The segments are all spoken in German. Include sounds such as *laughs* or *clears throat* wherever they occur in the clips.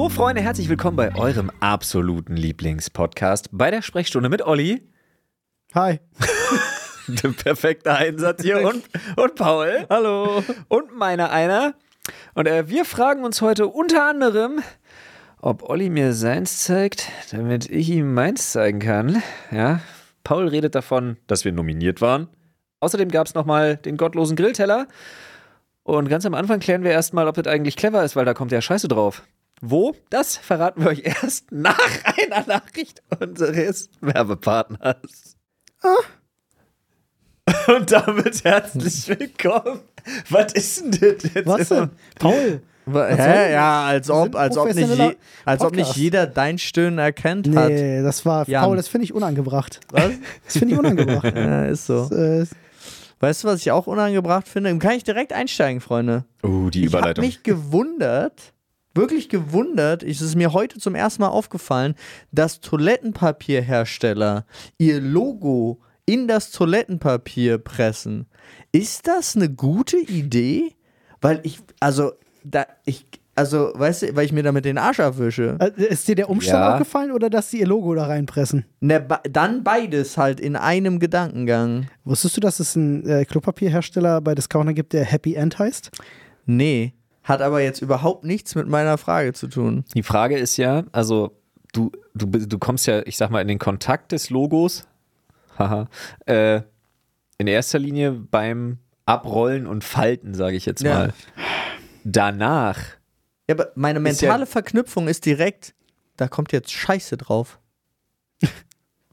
Hallo Freunde, herzlich willkommen bei eurem absoluten Lieblingspodcast bei der Sprechstunde mit Olli. Hi. *laughs* Der perfekte Einsatz hier und, und Paul. Hallo. Und meiner einer. Und äh, wir fragen uns heute unter anderem, ob Olli mir seins zeigt, damit ich ihm meins zeigen kann. Ja, Paul redet davon, dass wir nominiert waren. Außerdem gab es nochmal den gottlosen Grillteller. Und ganz am Anfang klären wir erstmal, ob das eigentlich clever ist, weil da kommt ja Scheiße drauf. Wo? Das verraten wir euch erst *laughs* nach einer Nachricht unseres Werbepartners. *laughs* Und damit herzlich *laughs* willkommen. Was ist denn das jetzt? Was denn? Paul. Hä? Ja, als ob, als ob, nicht, je, als ob nicht jeder dein Stöhnen erkennt hat. Nee, das war, Jan. Paul, das finde ich unangebracht. Was? Das finde ich unangebracht. Ja, ist so. äh, Weißt du, was ich auch unangebracht finde? Kann ich direkt einsteigen, Freunde? Oh, die Ich habe Überleitung. mich gewundert, wirklich gewundert, es ist mir heute zum ersten Mal aufgefallen, dass Toilettenpapierhersteller ihr Logo in das Toilettenpapier pressen. Ist das eine gute Idee? Weil ich, also, da, ich, also, weißt du, weil ich mir damit den Arsch abwische. äh, ist dir der Umstand Ja. aufgefallen oder dass sie ihr Logo da reinpressen? Ne, dann beides halt in einem Gedankengang. Wusstest du, dass es einen äh, Klopapierhersteller bei Discounter gibt, der Happy End heißt? Nee, hat aber jetzt überhaupt nichts mit meiner Frage zu tun. Die Frage ist ja, also du, du, du kommst ja, ich sag mal, in den Kontakt des Logos, haha, äh, in erster Linie beim Abrollen und Falten, sage ich jetzt Ja. mal. Danach, Ja, aber meine Ist ja- mentale Verknüpfung ist direkt, da kommt jetzt Scheiße drauf.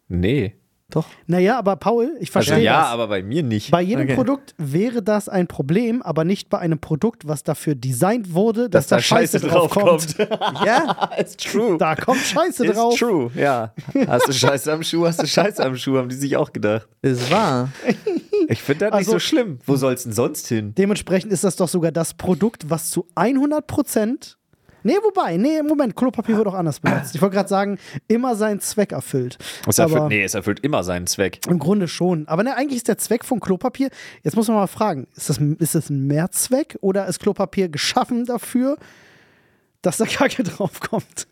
nee. Doch. Naja, aber Paul, ich Also verstehe ja, das. aber bei mir nicht. Bei jedem Okay. Produkt wäre das ein Problem, aber nicht bei einem Produkt, was dafür designt wurde, dass, da Scheiße drauf kommt. *laughs* Ja, *laughs* It's true. Da kommt Scheiße It's drauf. true, ja. Hast du Scheiße am Schuh, hast du Scheiße am Schuh, haben die sich auch gedacht. ist wahr. *laughs* Ich finde das nicht Also- so schlimm. Wo soll's denn sonst hin? Dementsprechend ist das doch sogar das Produkt, was zu 100 Prozent. Nee, wobei, nee, Moment, Klopapier wird auch anders benutzt. Ich wollte gerade sagen, immer seinen Zweck erfüllt. Es erfüllt, Aber nee, es erfüllt immer seinen Zweck. im Grunde schon. Aber ne, eigentlich ist der Zweck von Klopapier, jetzt muss man mal fragen, ist das, ist das ein Mehrzweck oder ist Klopapier geschaffen dafür, dass da Kacke draufkommt?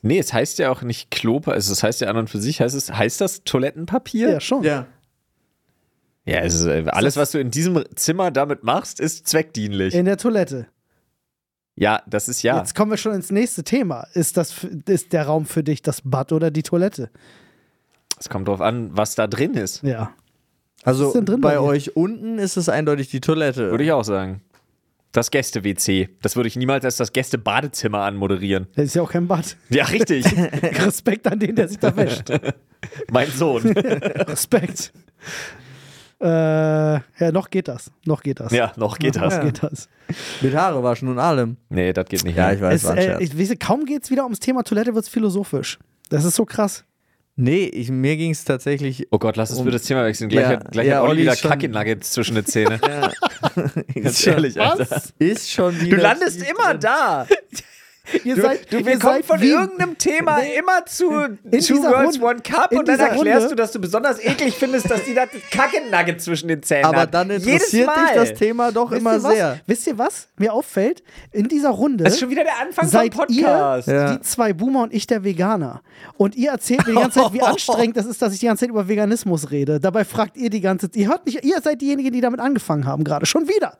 Nee, es heißt ja auch nicht Klopapier, also es heißt ja an und für sich, heißt es, heißt das Toilettenpapier? Ja, schon. Ja. Ja, es ist, äh, alles, was du in diesem Zimmer damit machst, ist zweckdienlich. In der Toilette. Ja, das ist ja. Jetzt kommen wir schon ins nächste Thema. Ist, das, ist der Raum für dich das Bad oder die Toilette? Es kommt drauf an, was da drin ist. Ja. Also ist denn drin bei bei euch unten ist es eindeutig die Toilette. Würde ich auch sagen. Das Gäste-WC. Das würde ich niemals als das Gäste-Badezimmer anmoderieren. Das ist ja auch kein Bad. Ja, richtig. *laughs* Respekt an den, der sich da wäscht. *laughs* mein Sohn. *laughs* Respekt. Äh, ja, noch geht das. Noch geht das. Ja, noch geht noch das. Ja. *laughs* geht das. Mit Haare waschen und allem. Nee, das geht nicht. Ja, ich weiß, Es, war ein äh, ich weiß, kaum geht es wieder ums Thema Toilette, wird es philosophisch. Das ist so krass. Nee, ich, mir ging es tatsächlich. Oh Gott, lass uns Um- das Thema wechseln. Gleich Ja, hat, gleich ja, hat Olli Olli wieder Kacke-Nuggets zwischen den Zähnen. *laughs* *laughs* Ganz ist schon, ehrlich, Alter. Was? ist schon Du wieder. landest immer da. Ihr Du, seid, du, wir kommen von wie, irgendeinem Thema immer zu Two dieser Girls, Runde- One Cup und dann erklärst Runde- du, dass du besonders eklig findest, dass die da Kacke-Nugget zwischen den Zähnen aber hat. dann interessiert dich das Thema doch Wisst immer sehr. Wisst ihr was? Mir auffällt, in dieser Runde Das ist schon wieder der Anfang seid vom Podcast. ihr Ja. die zwei Boomer und ich der Veganer. Und ihr erzählt mir die ganze Zeit, wie *laughs* anstrengend das ist, dass ich die ganze Zeit über Veganismus rede. Dabei fragt ihr die ganze Zeit, ihr hört nicht, ihr seid diejenigen, die damit angefangen haben gerade. Schon wieder.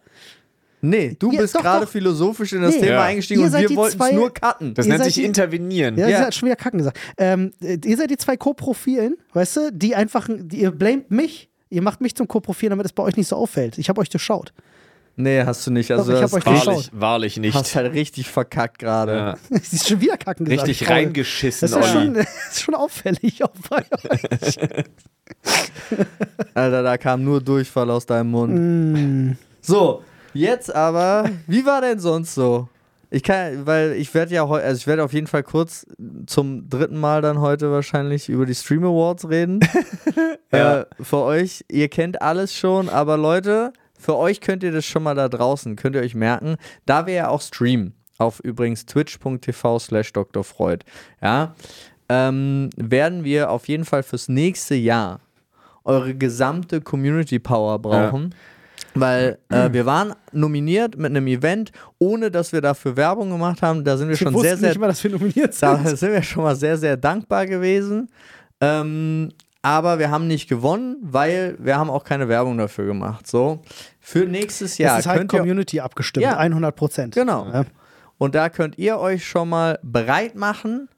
Nee, du Ja, bist gerade philosophisch in das Nee. Thema Ja. eingestiegen Ihr und wir wollten es nur cutten. Das Ihr nennt seid sich die- intervenieren. Ja, Ja. ihr hat schon wieder Kacken gesagt. Ähm, äh, ihr seid die zwei Co-Profilen, weißt du, die einfach, die, ihr blamet mich, ihr macht mich zum Co-Profil, damit es bei euch nicht so auffällt. Ich habe euch durchschaut. Nee, hast du nicht. Also Doch, ich das hab euch hast- geschaut. Wahrlich, wahrlich nicht. hast halt richtig verkackt gerade. Ja. *laughs* Sie ist schon wieder Kacken gesagt. Richtig reingeschissen, Das ist, Olli. schon, *laughs* das ist schon auffällig. Auch bei euch. Alter, da kam nur Durchfall aus deinem Mund. So, jetzt aber, wie war denn sonst so? Ich kann, weil ich werde ja heute, also ich werde auf jeden Fall kurz zum dritten Mal dann heute wahrscheinlich über die Stream Awards reden. *laughs* Ja. äh, für euch, ihr kennt alles schon, aber Leute, für euch könnt ihr das schon mal da draußen, könnt ihr euch merken, da wir ja auch streamen, auf übrigens twitch.tv slash drfreud, ja, ähm, werden wir auf jeden Fall fürs nächste Jahr eure gesamte Community Power brauchen. Weil *clears throat* äh, wir waren nominiert mit einem Event, ohne dass wir dafür Werbung gemacht haben. Da sind wir schon sehr, sehr nicht mal, dass wir nominiert da sind. sind wir schon mal sehr, sehr dankbar gewesen. Ähm, aber wir haben nicht gewonnen, weil wir haben auch keine Werbung dafür gemacht. So, für nächstes Jahr das ist halt könnt ihr Community abgestimmt, Ja. 100 Prozent. Genau. Ja. und da könnt ihr euch schon mal bereit machen,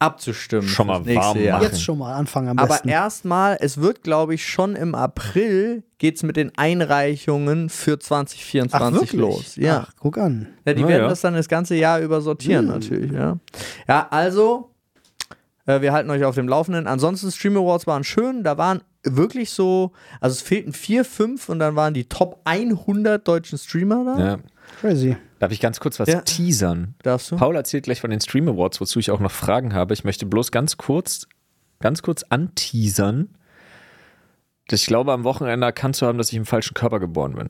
abzustimmen. Schon mal warm Jahr. machen. Jetzt schon mal anfangen am Aber besten. erstmal, es wird, glaube ich, schon im April geht's mit den Einreichungen für 2024 los. Ja. Ach, guck an. Ja, die Na werden ja. das dann das ganze Jahr über sortieren, Hm. natürlich, ja. Ja, also, äh, wir halten euch auf dem Laufenden. Ansonsten, Stream Awards waren schön. Da waren wirklich so, also es fehlten vier, fünf und dann waren die Top 100 deutschen Streamer da. Ja. Crazy. Darf ich ganz kurz was Ja. teasern? Darfst du? Paul erzählt gleich von den Stream Awards, wozu ich auch noch Fragen habe. Ich möchte bloß ganz kurz, ganz kurz anteasern, dass ich glaube, am Wochenende erkannt zu haben, dass ich im falschen Körper geboren bin.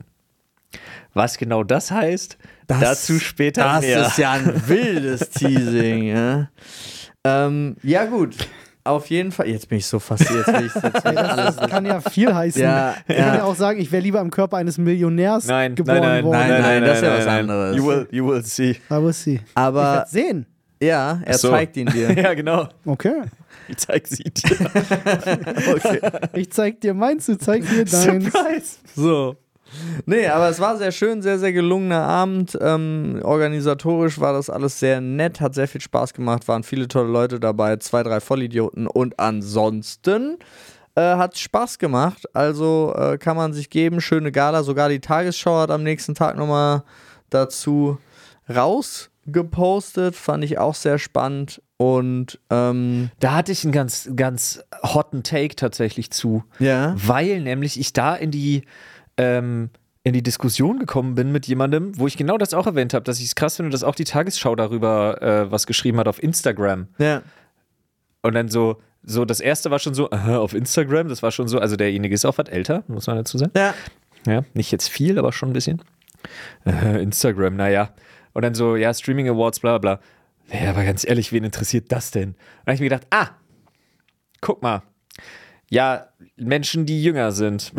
Was genau das heißt, dazu später Das mehr. ist ja ein wildes Teasing, ja. Ähm, ja, gut. Auf jeden Fall. Jetzt bin ich so fasziniert. Jetzt will ich, jetzt will ich alles. Das kann ja viel heißen. Ja, ich kann ja. ja auch sagen, ich wäre lieber im Körper eines Millionärs nein, geboren nein, nein, worden. nein, nein, Nein, das ist ja was anderes. You will, you will see. Muss sie. Ich Aber werde sehen. ja, er so. zeigt ihn dir. *laughs* ja, genau. Okay. Ich zeig sie dir. *laughs* Okay. Ich zeig dir meins, du zeigst mir deins. Surprise. So. Nee, aber es war sehr schön, sehr, sehr gelungener Abend. Ähm, organisatorisch war das alles sehr nett, hat sehr viel Spaß gemacht, waren viele tolle Leute dabei, zwei, drei Vollidioten und ansonsten äh, hat Spaß gemacht. Also äh, kann man sich geben, schöne Gala. Sogar die Tagesschau hat am nächsten Tag nochmal dazu rausgepostet, fand ich auch sehr spannend. Und ähm, Da hatte ich einen ganz, ganz hotten Take tatsächlich zu. ja. weil nämlich ich da in die ähm, in die Diskussion gekommen bin mit jemandem, wo ich genau das auch erwähnt habe, dass ich es krass finde, dass auch die Tagesschau darüber äh, was geschrieben hat auf Instagram. Ja. Und dann so, so das erste war schon so, aha, auf Instagram, das war schon so, also derjenige ist auch was älter, muss man dazu sagen. Ja. Ja, nicht jetzt viel, aber schon ein bisschen. Äh, Instagram, naja. Und dann so, ja, Streaming Awards, bla bla bla. Ja, aber ganz ehrlich, wen interessiert das denn? Da habe ich mir gedacht, ah, guck mal. Ja, Menschen, die jünger sind.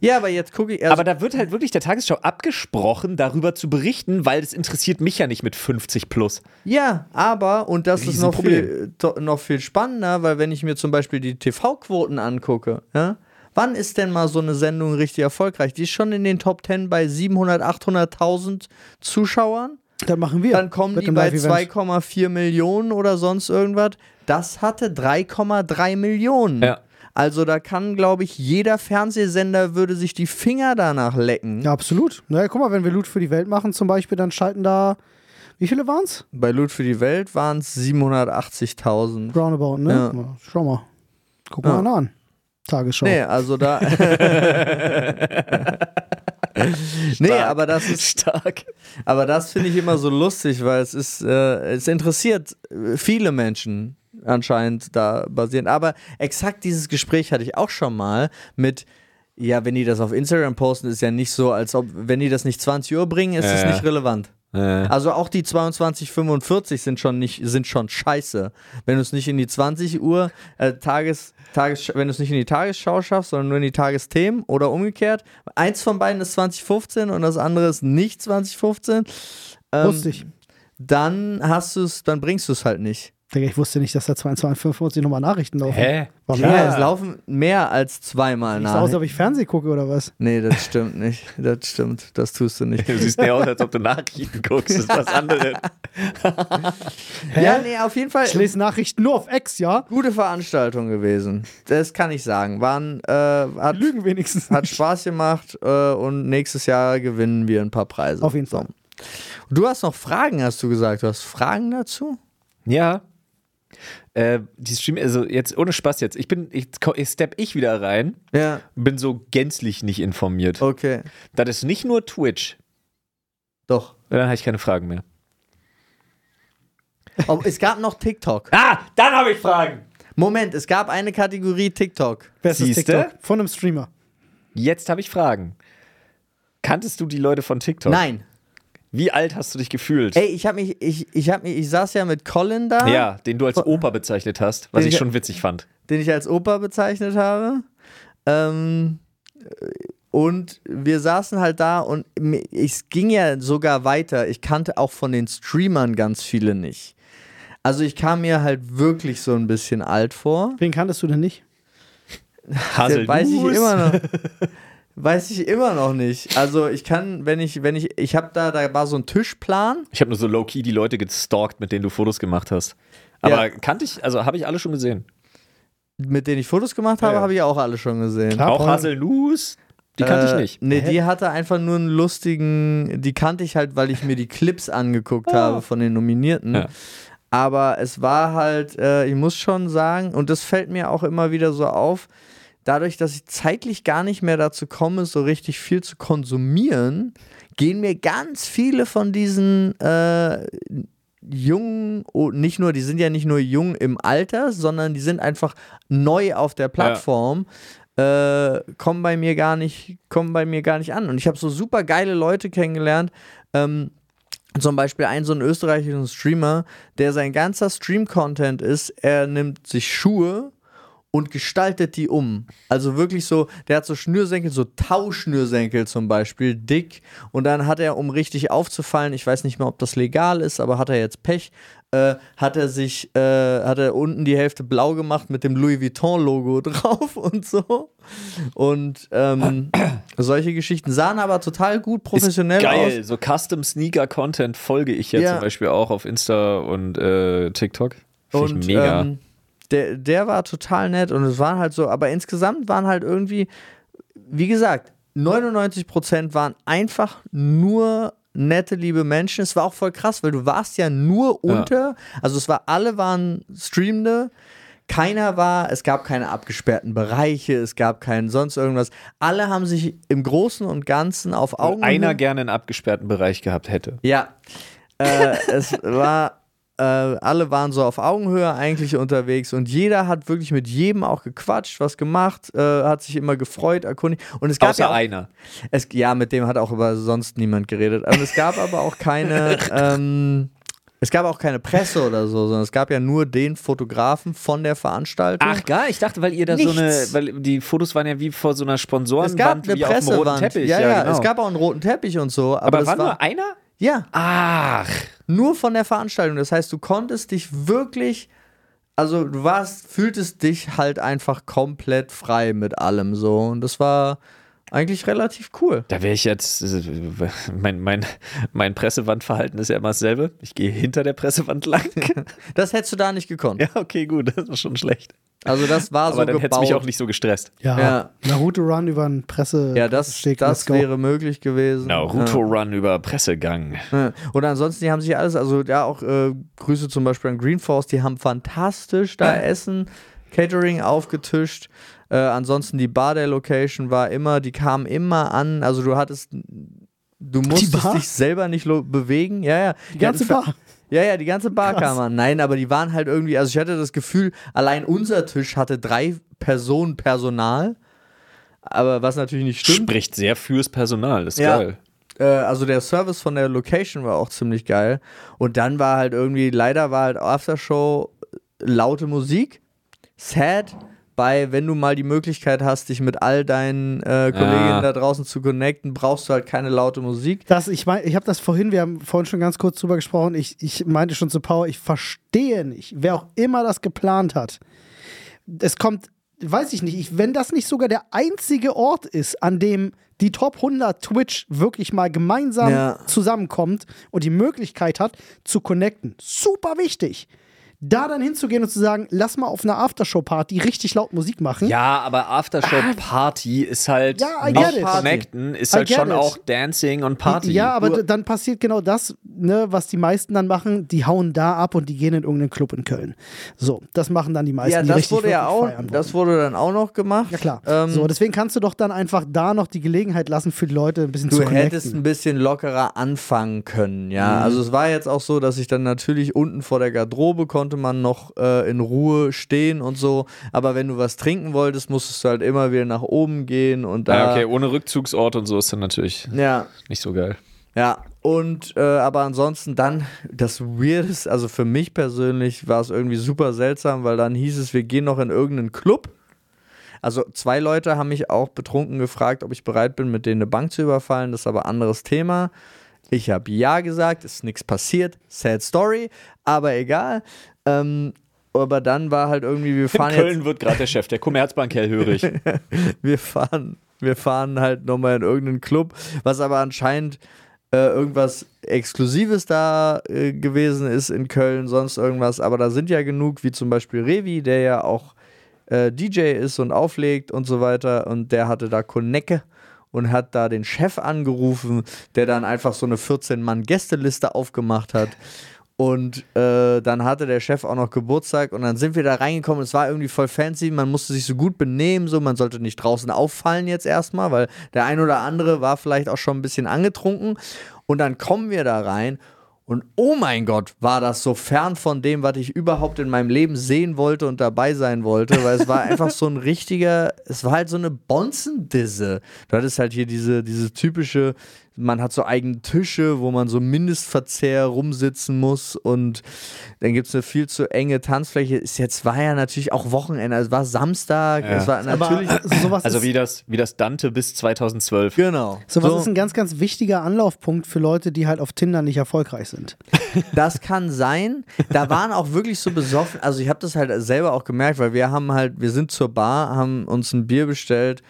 Ja, aber jetzt gucke ich. Also, Aber da wird halt wirklich der Tagesschau abgesprochen, darüber zu berichten, weil das interessiert mich ja nicht mit 50 plus. Ja, aber, und das ist noch viel, noch viel spannender, weil wenn ich mir zum Beispiel die TV-Quoten angucke, ja, wann ist denn mal so eine Sendung richtig erfolgreich? Die ist schon in den Top 10 bei 700, 800.000 Zuschauern. Dann machen wir. Dann kommen Mit die bei Live-Event. 2,4 Millionen oder sonst irgendwas. Das hatte 3,3 Millionen. Ja. Also da kann, glaube ich, jeder Fernsehsender würde sich die Finger danach lecken. Ja, absolut. Naja, guck mal, wenn wir Loot für die Welt machen zum Beispiel, dann schalten da, wie viele waren's? Bei Loot für die Welt waren es 780.000. Roundabout, ne? Ja. Ja. Schau mal. Guck Ja. mal an. Tagesschau. Nee, also da. *laughs* nee, aber das ist. Stark. Aber das finde ich immer so lustig, weil es ist, äh, es interessiert äh, viele Menschen anscheinend da basierend. Aber exakt dieses Gespräch hatte ich auch schon mal mit, ja, wenn die das auf Instagram posten, ist ja nicht so, als ob, wenn die das nicht 20 Uhr bringen, ist es Ja. nicht relevant. Äh, Also auch die 22:45 sind schon nicht sind schon scheiße. Wenn du es nicht in die 20 Uhr äh, Tages Tages wenn du es nicht in die Tagesschau schaffst, sondern nur in die Tagesthemen oder umgekehrt. Eins von beiden ist 2015 und das andere ist nicht 2015. Ähm, Wusste ich. Dann hast du es, dann bringst du es halt nicht. Digga, ich wusste nicht, dass da 2245 nochmal Nachrichten laufen. Hä? War Ja, mehr. es laufen mehr als zweimal Sieht aus, ob ich Fernsehen gucke oder was? Nee, das stimmt nicht. Das stimmt. Das tust du nicht. *laughs* Du siehst mehr aus, als ob du Nachrichten guckst. Das ist was anderes. Ja, nee, auf jeden Fall. Ich lese Nachrichten nur auf X, ja? Gute Veranstaltung gewesen. Das kann ich sagen. Waren, äh, hat, Lügen wenigstens. hat Spaß gemacht äh, und nächstes Jahr gewinnen wir ein paar Preise. Auf jeden Fall. Du hast noch Fragen, hast du gesagt. Du hast Fragen dazu? Ja. Äh, die Stream, also jetzt ohne Spaß jetzt. Ich bin, ich, ich step ich wieder rein, Ja. bin so gänzlich nicht informiert. Okay. Das ist nicht nur Twitch. Doch. Dann habe ich keine Fragen mehr. Oh, es gab noch TikTok. *laughs* Ah, dann habe ich Fragen. Moment, es gab eine Kategorie TikTok. Bestes Siehste? TikTok von einem Streamer. Jetzt habe ich Fragen. Kanntest du die Leute von TikTok? Nein. Wie alt hast du dich gefühlt? Ey, ich hab mich, ich, ich hab mich, ich saß ja mit Colin da, Ja, den du als Opa bezeichnet hast, was ich ich- schon witzig fand. den ich als Opa bezeichnet habe. Ähm, und wir saßen halt da und es ging ja sogar weiter. Ich kannte auch von den Streamern ganz viele nicht. Also ich kam mir halt wirklich so ein bisschen alt vor. Wen kanntest du denn nicht? *laughs* Haselnuss. Weiß ich immer noch. Weiß ich immer noch nicht. Also ich kann, wenn ich, wenn ich, ich habe da, da war so ein Tischplan. Ich habe nur so low-key die Leute gestalkt, mit denen du Fotos gemacht hast. Aber Ja. kannte ich, also habe ich alle schon gesehen. mit denen ich Fotos gemacht habe, Ja, ja. habe ich auch alle schon gesehen. Klar. Auch. Haselnuss, die kannte Äh, ich nicht. Nee, Hä? die hatte einfach nur einen lustigen, die kannte ich halt, weil ich mir die Clips angeguckt *laughs* habe von den Nominierten. Ja. Aber es war halt, äh, ich muss schon sagen, und das fällt mir auch immer wieder so auf, dadurch, dass ich zeitlich gar nicht mehr dazu komme, so richtig viel zu konsumieren, gehen mir ganz viele von diesen äh, jungen, oh, nicht nur, die sind ja nicht nur jung im Alter, sondern die sind einfach neu auf der Plattform. Äh, kommen bei mir gar nicht, kommen bei mir gar nicht an. Und ich habe so super geile Leute kennengelernt. Ähm, zum Beispiel einen so einen österreichischen Streamer, der sein ganzer Stream-Content ist, er nimmt sich Schuhe und gestaltet die um. Also wirklich so, der hat so Schnürsenkel, so Tauschschnürsenkel zum Beispiel, dick. Und dann hat er, um richtig aufzufallen, ich weiß nicht mehr, ob das legal ist, aber hat er jetzt Pech, äh, hat er sich, äh, hat er unten die Hälfte blau gemacht mit dem Louis Vuitton-Logo *laughs* drauf und so. Und ähm, *clears throat* solche Geschichten sahen aber total gut professionell ist geil, aus. so Custom Sneaker Content folge ich ja, Ja. zum Beispiel auch auf Insta und äh, TikTok. Finde ich mega. Ähm, der, der war total nett und es waren halt so, aber insgesamt waren halt irgendwie, wie gesagt, 99% waren einfach nur nette, liebe Menschen. Es war auch voll krass, weil du warst ja nur unter, also es war, alle waren Streamende, keiner war, es gab keine abgesperrten Bereiche, es gab keinen sonst irgendwas. Alle haben sich im Großen und Ganzen auf Augenhöhe. einer gerne einen abgesperrten Bereich gehabt hätte. Ja. äh, es war, äh, alle waren so auf Augenhöhe eigentlich unterwegs und jeder hat wirklich mit jedem auch gequatscht, was gemacht, äh, hat sich immer gefreut, erkundigt. Und es gab Außer ja auch, einer. es, ja, mit dem hat auch über sonst niemand geredet. Und es gab aber auch keine, *laughs* ähm, es gab auch keine Presse oder so, sondern es gab ja nur den Fotografen von der Veranstaltung. Ach geil, ich dachte, weil ihr da so eine, Nichts. weil die Fotos waren ja wie vor so einer es Sponsorenwand, gab eine wie auf dem roten Pressewand. Teppich. ja, ja, genau. es gab auch einen roten Teppich und so. Aber, aber war nur einer? Ja, Ach, nur von der Veranstaltung. Das heißt, du konntest dich wirklich, also du warst, fühltest dich halt einfach komplett frei mit allem so. Und das war eigentlich relativ cool. da wäre ich jetzt, mein, mein, mein Pressewandverhalten ist ja immer dasselbe. Ich gehe hinter der Pressewand lang. *laughs* Das hättest du da nicht gekonnt. ja, okay, gut, das ist schon schlecht. Also das war Aber so dann hätte mich auch nicht so gestresst. Ja. Ja. Naruto Run über einen Presse. ja, das, Steg, das wäre möglich gewesen. Naruto Run über Pressegang. Ja. Und ansonsten, die haben sich alles, also ja, auch äh, Grüße zum Beispiel an Green Force, die haben fantastisch da Essen, Catering aufgetischt. Äh, ansonsten die Bar der Location war immer, die kamen immer an, also du hattest, du musstest dich selber nicht bewegen. Ja, ja. Die ganze hatten Bar. Ja, ja, die ganze Bar Krass. kam an. Nein, aber die waren halt irgendwie, also ich hatte das Gefühl, allein unser Tisch hatte drei Personen Personal. Aber was natürlich nicht stimmt. Spricht sehr fürs Personal, ist Ja. geil. Äh, also der Service von der Location war auch ziemlich geil. Und dann war halt irgendwie, leider war halt Aftershow laute Musik. Sad. Bei, wenn du mal die Möglichkeit hast, dich mit all deinen äh, Kolleginnen Ah. da draußen zu connecten, brauchst du halt keine laute Musik. Das, ich mein, ich habe das vorhin, wir haben vorhin schon ganz kurz drüber gesprochen. Ich, ich meinte schon zu Paul, ich verstehe nicht, wer auch immer das geplant hat. Es kommt, weiß ich nicht, ich, wenn das nicht sogar der einzige Ort ist, an dem die Top 100 Twitch wirklich mal gemeinsam Ja. zusammenkommt und die Möglichkeit hat, zu connecten. Super wichtig. Da dann hinzugehen und zu sagen, lass mal auf einer Aftershow-Party richtig laut Musik machen. Ja, aber Aftershow-Party ist halt Ja, nicht. Connecten, ist I halt schon it. auch Dancing und Party. Ja, aber dann passiert genau das, ne, was die meisten dann machen. Die hauen da ab und die gehen in irgendeinen Club in Köln. So, das machen dann die meisten. Ja, die das richtig wurde ja auch, das wurde dann auch noch gemacht. Ja, klar. Ähm, so, deswegen kannst du doch dann einfach da noch die Gelegenheit lassen, für die Leute ein bisschen du zu hättest ein connecten. bisschen lockerer anfangen können, Mhm. ja. Also es war jetzt auch so, dass ich dann natürlich unten vor der Garderobe konnte man noch äh, in Ruhe stehen und so. Aber wenn du was trinken wolltest, musstest du halt immer wieder nach oben gehen und da. Ja, okay, ohne Rückzugsort und so ist dann natürlich Ja, nicht so geil. ja. Und äh, aber ansonsten dann das Weirdeste, also für mich persönlich war es irgendwie super seltsam, weil dann hieß es, wir gehen noch in irgendeinen Club. Also zwei Leute haben mich auch betrunken gefragt, ob ich bereit bin, mit denen eine Bank zu überfallen. Das ist aber ein anderes Thema. Ich habe ja gesagt, ist nichts passiert. Sad Story, aber egal. Ähm, aber dann war halt irgendwie, wir In *laughs* fahren jetzt Köln wird gerade der Chef der Commerzbank hellhörig. *laughs* wir fahren, wir fahren halt nochmal in irgendeinen Club, was aber anscheinend äh, irgendwas Exklusives da äh, gewesen ist in Köln, sonst irgendwas. Aber da sind ja genug, wie zum Beispiel Revi, der ja auch äh, DJ ist und auflegt und so weiter. Und der hatte da Konecke und hat da den Chef angerufen, der dann einfach so eine 14-Mann-Gästeliste aufgemacht hat. Und äh, dann hatte der Chef auch noch Geburtstag und dann sind wir da reingekommen. Es war irgendwie voll fancy. Man musste sich so gut benehmen, so man sollte nicht draußen auffallen jetzt erstmal, weil der ein oder andere war vielleicht auch schon ein bisschen angetrunken. Und dann kommen wir da rein und oh mein Gott, war das so fern von dem, was ich überhaupt in meinem Leben sehen wollte und dabei sein wollte, weil es war einfach so ein richtiger, es war halt so eine Bonzendisse. Du hattest halt hier diese, diese typische, man hat so eigene Tische, wo man so Mindestverzehr rumsitzen muss und dann gibt es eine viel zu enge Tanzfläche. Ist jetzt war ja natürlich auch Wochenende, es war Samstag, Ja. es war natürlich. Aber sowas Also wie das, wie das Dante bis 2012. Genau. sowas So. ist ein ganz, ganz wichtiger Anlaufpunkt für Leute, die halt auf Tinder nicht erfolgreich sind. *laughs* Das kann sein. Da waren auch wirklich so besoffen. Also ich habe das halt selber auch gemerkt, weil wir haben halt, wir sind zur Bar, haben uns ein Bier bestellt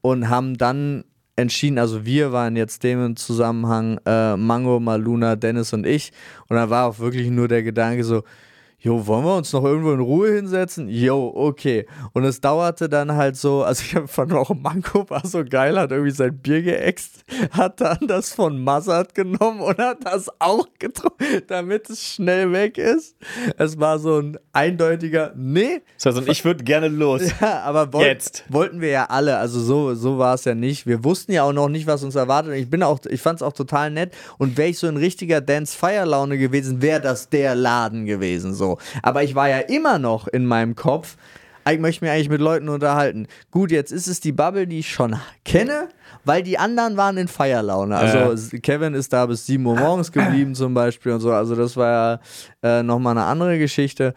und haben dann entschieden, also wir waren jetzt dem im Zusammenhang äh, Mango, Maluna, Dennis und ich. Und da war auch wirklich nur der Gedanke so, Jo, wollen wir uns noch irgendwo in Ruhe hinsetzen? Jo, okay. Und es dauerte dann halt so, also ich fand auch Manko war so geil, hat irgendwie sein Bier geäxt, hat dann das von Massad genommen und hat das auch getrunken, damit es schnell weg ist. Es war so ein eindeutiger, nee, Das heißt, und ich würde gerne los. *laughs* ja, aber woll Jetzt. wollten wir ja alle. Also so, so war es ja nicht. Wir wussten ja auch noch nicht, was uns erwartet. Ich bin auch, ich fand es auch total nett. Und wäre ich so in richtiger Dance-Fire-Laune gewesen, wäre das der Laden gewesen. So. Aber ich war ja immer noch in meinem Kopf. Ich möchte mich eigentlich mit Leuten unterhalten. Gut, jetzt ist es die Bubble, die ich schon kenne, weil die anderen waren in Feierlaune. Also Kevin ist da bis 7 Uhr morgens geblieben zum Beispiel und so. Also das war ja äh, nochmal eine andere Geschichte.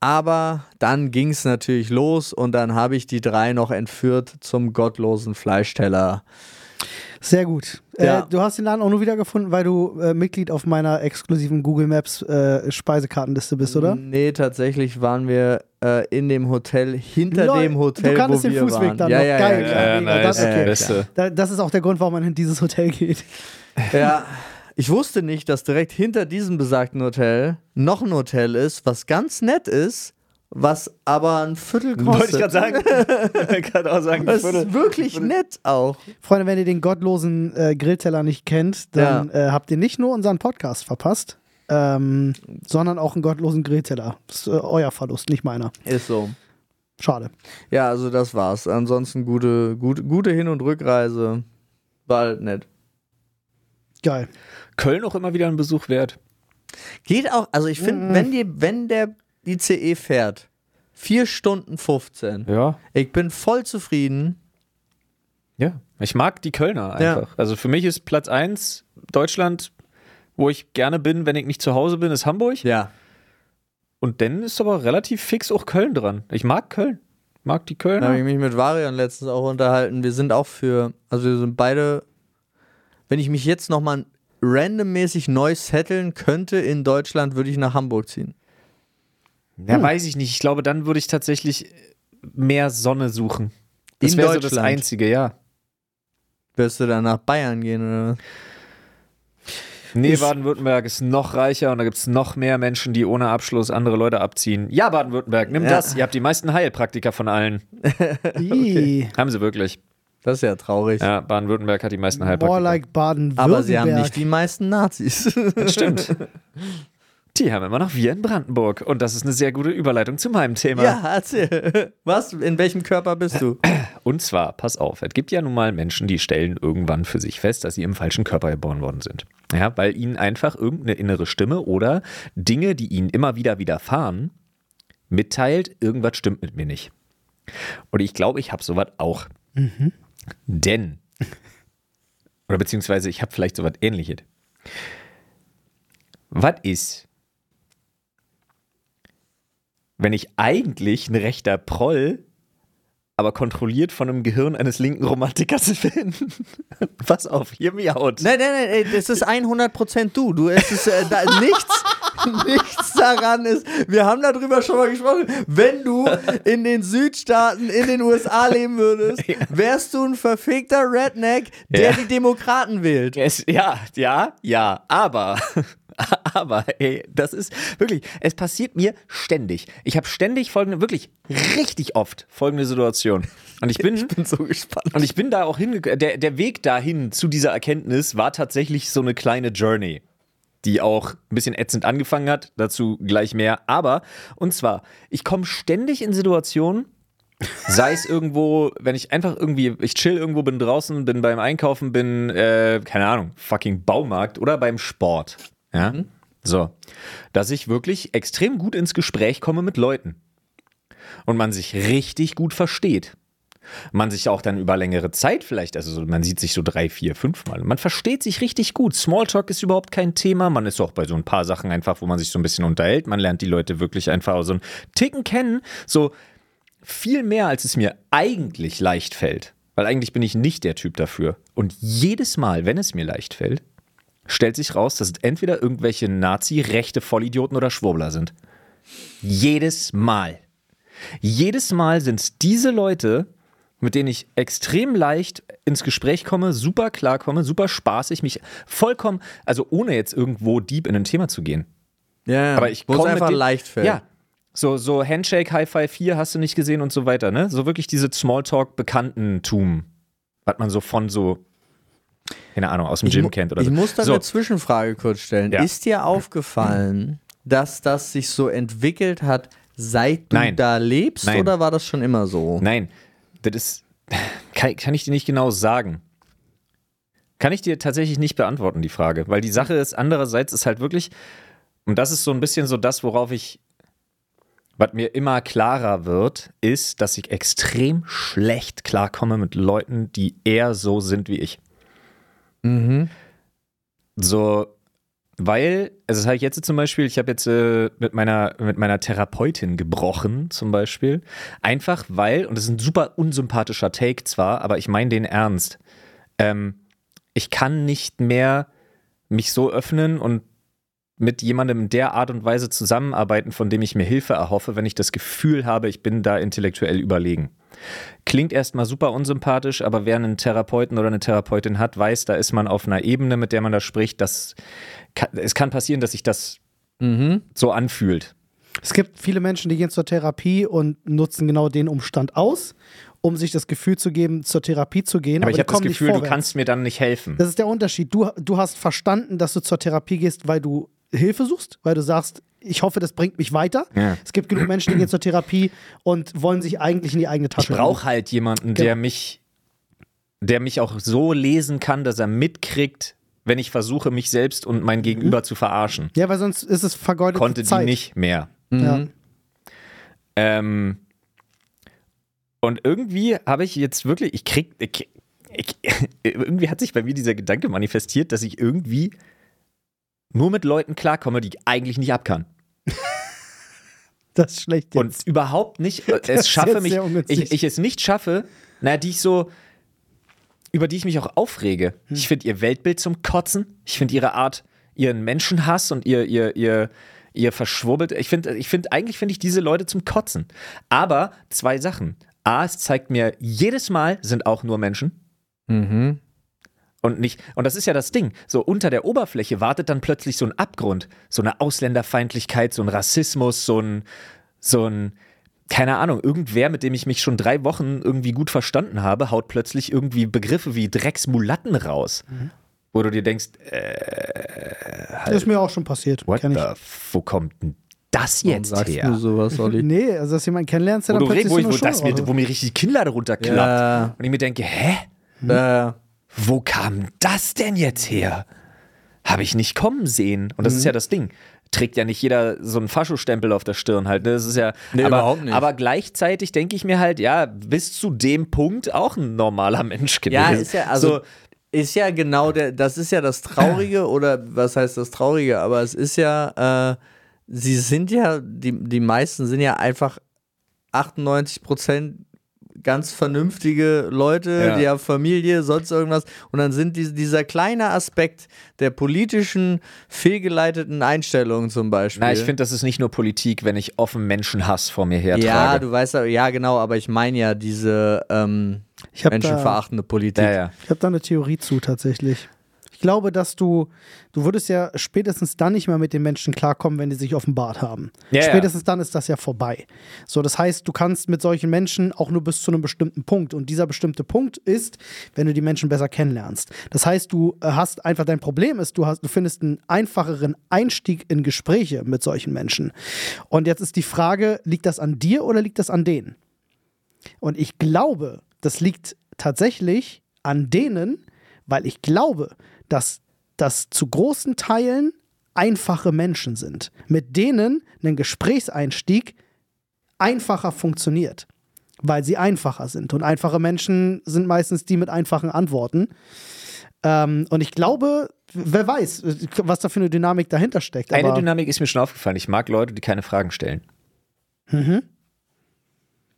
Aber dann ging es natürlich los und dann habe ich die drei noch entführt zum gottlosen Fleischteller. Sehr gut. Ja. Äh, du hast den Laden auch nur wiedergefunden, weil du äh, Mitglied auf meiner exklusiven Google Maps äh, Speisekartenliste bist, oder? Nee, tatsächlich waren wir äh, in dem Hotel, hinter Lol, dem Hotel, du wo den wir Fußweg waren. dann ja, noch. ja, Geil, ja, klar. ja, mega, das ist okay. Beste. Da, das ist auch der Grund, warum man in dieses Hotel geht. ja. Ich wusste nicht, dass direkt hinter diesem besagten Hotel noch ein Hotel ist, was ganz nett ist, was aber ein Viertel kostet. Wollte ich gerade sagen. *laughs* Gerade auch sagen, Das ist wirklich nett auch. Freunde, wenn ihr den gottlosen äh, Grillteller nicht kennt, dann äh, habt ihr nicht nur unseren Podcast verpasst, ähm, sondern auch einen gottlosen Grillteller. Das ist äh, euer Verlust, nicht meiner. Ist so. Schade. Ja, also das war's. Ansonsten gute, gute, gute Hin- und Rückreise. War halt nett. Geil. Köln auch immer wieder ein Besuch wert. Geht auch, also ich finde, Mhm. wenn, die, wenn der ICE fährt, 4 Stunden 15, Ja. ich bin voll zufrieden. Ja. Ich mag die Kölner Ja. einfach. Also für mich ist Platz 1 Deutschland, wo ich gerne bin, wenn ich nicht zu Hause bin, ist Hamburg. Ja. Und dann ist aber relativ fix auch Köln dran. Ich mag Köln. Mag die Da habe Kölner. ich mich mit Varian letztens auch unterhalten. Wir sind auch für, also wir sind beide, wenn ich mich jetzt nochmal randommäßig neu setteln könnte in Deutschland, würde ich nach Hamburg ziehen. Ja, weiß ich nicht. Ich glaube, dann würde ich tatsächlich mehr Sonne suchen. Das In wäre so das? Einzige, ja. Wirst du dann nach Bayern gehen oder was? Nee, Baden-Württemberg ist noch reicher und da gibt es noch mehr Menschen, die ohne Abschluss andere Leute abziehen. Ja, Baden-Württemberg, nimm Ja. das. Ihr habt die meisten Heilpraktiker von allen. *laughs* Ih, *laughs* Haben sie wirklich. Das ist ja traurig. Ja, Baden-Württemberg hat die meisten More Heilpraktiker. like Baden-Württemberg. Aber sie haben nicht die meisten Nazis. Das stimmt. *laughs* Die haben immer noch wir in Brandenburg. Und das ist eine sehr gute Überleitung zu meinem Thema. ja, erzähl. *laughs* Was? In welchem Körper bist du? *clears throat* Und zwar, pass auf, es gibt ja nun mal Menschen, die stellen irgendwann für sich fest, dass sie im falschen Körper geboren worden sind. Ja, weil ihnen einfach irgendeine innere Stimme oder Dinge, die ihnen immer wieder widerfahren, mitteilt, irgendwas stimmt mit mir nicht. Und ich glaube, ich habe sowas auch. Denn, oder beziehungsweise ich habe vielleicht sowas ähnliches. Was ist, wenn ich eigentlich ein rechter Proll, aber kontrolliert von einem Gehirn eines linken Romantikers *laughs* finden. Pass auf, hear me out. Nein, nein, nein, das ist 100% du. Du, es ist äh, da, nichts, *laughs* nichts daran ist. Wir haben darüber schon mal gesprochen. Wenn du in den Südstaaten in den USA leben würdest, *laughs* wärst du ein verfickter Redneck, der Ja. die Demokraten wählt. Es, ja, ja, ja, aber, *laughs* aber, ey, das ist wirklich, es passiert mir ständig. Ich habe ständig folgende, wirklich richtig oft folgende Situation. Und ich *laughs* bin, bin so gespannt. und ich bin da auch hingekommen, der, der Weg dahin zu dieser Erkenntnis war tatsächlich so eine kleine Journey. Die auch ein bisschen ätzend angefangen hat, dazu gleich mehr. Aber, und zwar, ich komme ständig in Situationen, Sei es irgendwo, wenn ich einfach irgendwie, ich chill irgendwo, bin draußen, bin beim Einkaufen, bin, äh, keine Ahnung, fucking Baumarkt oder beim Sport. Ja. So. Dass ich wirklich extrem gut ins Gespräch komme mit Leuten. Und man sich richtig gut versteht. Man sich auch dann über längere Zeit vielleicht, also so, man sieht sich so drei, vier, fünf Mal. Man versteht sich richtig gut. Smalltalk ist überhaupt kein Thema. Man ist auch bei so ein paar Sachen einfach, wo man sich so ein bisschen unterhält. Man lernt die Leute wirklich einfach so ein Ticken kennen. So, viel mehr, als es mir eigentlich leicht fällt. Weil eigentlich bin ich nicht der Typ dafür. Und jedes Mal, wenn es mir leicht fällt, stellt sich raus, dass es entweder irgendwelche Nazi-rechte Vollidioten oder Schwurbler sind. Jedes Mal. Jedes Mal sind es diese Leute, mit denen ich extrem leicht ins Gespräch komme, super klarkomme, super spaßig, mich vollkommen, also ohne jetzt irgendwo deep in ein Thema zu gehen. Ja, Aber ich komme einfach leicht fällt. Ja. So, so Handshake, High Five 4 hast du nicht gesehen und so weiter, ne? So wirklich diese Smalltalk-Bekanntentum, was man so von so, keine Ahnung, aus dem Ich, Gym kennt oder ich so. muss da so, eine Zwischenfrage kurz stellen. Ja. Ist dir aufgefallen, dass das sich so entwickelt hat, seit du Nein. da lebst, Nein. oder war das schon immer so? Nein, das ist, kann, kann ich dir nicht genau sagen. Kann ich dir tatsächlich nicht beantworten, die Frage. Weil die Sache ist, andererseits ist halt wirklich, und das ist so ein bisschen so das, worauf ich, was mir immer klarer wird, ist, dass ich extrem schlecht klarkomme mit Leuten, die eher so sind wie ich. So, weil, also das habe ich jetzt zum Beispiel, ich habe jetzt äh, mit, meiner, mit meiner Therapeutin gebrochen, zum Beispiel. Einfach weil, und das ist ein super unsympathischer Take zwar, aber ich meine den ernst. Ähm, ich kann nicht mehr mich so öffnen und mit jemandem in der Art und Weise zusammenarbeiten, von dem ich mir Hilfe erhoffe, wenn ich das Gefühl habe, ich bin da intellektuell überlegen. Klingt erstmal super unsympathisch, aber wer einen Therapeuten oder eine Therapeutin hat, weiß, da ist man auf einer Ebene, mit der man da spricht, dass es kann passieren, dass sich das Mhm. so anfühlt. Es gibt viele Menschen, die gehen zur Therapie und nutzen genau den Umstand aus, um sich das Gefühl zu geben, zur Therapie zu gehen. Aber, ich die habe das Gefühl, du kannst mir dann nicht helfen. Das ist der Unterschied. Du, du hast verstanden, dass du zur Therapie gehst, weil du Hilfe suchst, weil du sagst, ich hoffe, das bringt mich weiter. Ja. Es gibt genug Menschen, die gehen zur Therapie und wollen sich eigentlich in die eigene Ich Tasche brauche halt jemanden, der Genau. mich, der mich auch so lesen kann, dass er mitkriegt, wenn ich versuche, mich selbst und mein Gegenüber zu verarschen. Ja, weil sonst ist es vergeudete Konnte Mhm. Zeit. die nicht mehr. Ja. Ähm, und irgendwie habe ich jetzt wirklich, ich krieg, ich, ich, *laughs* irgendwie hat sich bei mir dieser Gedanke manifestiert, dass ich irgendwie nur mit Leuten klarkomme, die ich eigentlich nicht ab kann. Das ist schlecht jetzt. Und überhaupt nicht, *laughs* ist es schaffe mich, ich, ich es nicht schaffe, naja, die ich so, über die ich mich auch aufrege. Hm. Ich finde ihr Weltbild zum Kotzen. Ich finde ihre Art, ihren Menschenhass und ihr, ihr, ihr, ihr verschwurbelt. Ich finde, ich finde, eigentlich finde ich diese Leute zum Kotzen. Aber zwei Sachen. A, es zeigt mir, jedes Mal sind auch nur Menschen. Mhm. Und nicht, und das ist ja das Ding. So unter der Oberfläche wartet dann plötzlich so ein Abgrund, so eine Ausländerfeindlichkeit, so ein Rassismus, so ein, so ein, keine Ahnung, irgendwer, mit dem ich mich schon drei Wochen irgendwie gut verstanden habe, haut plötzlich irgendwie Begriffe wie Drecksmulatten raus. Wo du dir denkst, äh, das ist mir auch schon passiert. what Kenn the, wo kommt denn das Warum jetzt sagst her? du sowas, Olli? *laughs* Nee, also dass jemand kennenlernst, der Wo, dann du, plötzlich wo, so ich, wo, das mir, wo mir richtig die Kinnlade runterklappt. Ja. Und ich mir denke, hä? Äh, wo kam das denn jetzt her? Habe ich nicht kommen sehen. Und das Mhm. ist ja das Ding. Trägt ja nicht jeder so einen Faschostempel auf der Stirn halt. ne? Das ist ja. Nee, aber, überhaupt nicht. aber gleichzeitig denke ich mir halt, ja, bis zu dem Punkt auch ein normaler Mensch gewesen. Ja, ist ja, also So, ist ja genau der, das ist ja das Traurige *clears throat* oder was heißt das Traurige, aber es ist ja, äh, sie sind ja, die, die meisten sind ja einfach 98 Prozent ganz vernünftige Leute, Ja. die haben Familie, sonst irgendwas. Und dann sind die, dieser kleine Aspekt der politischen, fehlgeleiteten Einstellungen zum Beispiel. Na, ich finde, das ist nicht nur Politik, wenn ich offen Menschenhass vor mir hertrage. Ja, du weißt, ja, ja, genau, aber ich meine ja diese ähm, Ich hab da- menschenverachtende Politik. ja, ja. Ich habe da eine Theorie zu tatsächlich. Ich glaube, dass du, du würdest ja spätestens dann nicht mehr mit den Menschen klarkommen, wenn die sich offenbart haben. Ja, ja. spätestens dann ist das ja vorbei. So, das heißt, du kannst mit solchen Menschen auch nur bis zu einem bestimmten Punkt. Und dieser bestimmte Punkt ist, wenn du die Menschen besser kennenlernst. Das heißt, du äh, hast einfach dein Problem ist, du hast, du findest einen einfacheren Einstieg in Gespräche mit solchen Menschen. Und jetzt ist die Frage, liegt das an dir oder liegt das an denen? Und ich glaube, das liegt tatsächlich an denen, weil ich glaube, dass das zu großen Teilen einfache Menschen sind, mit denen ein Gesprächseinstieg einfacher funktioniert, weil sie einfacher sind. Und einfache Menschen sind meistens die mit einfachen Antworten. Ähm, und ich glaube, wer weiß, was da für eine Dynamik dahinter steckt. Eine Dynamik ist mir schon aufgefallen. Ich mag Leute, die keine Fragen stellen.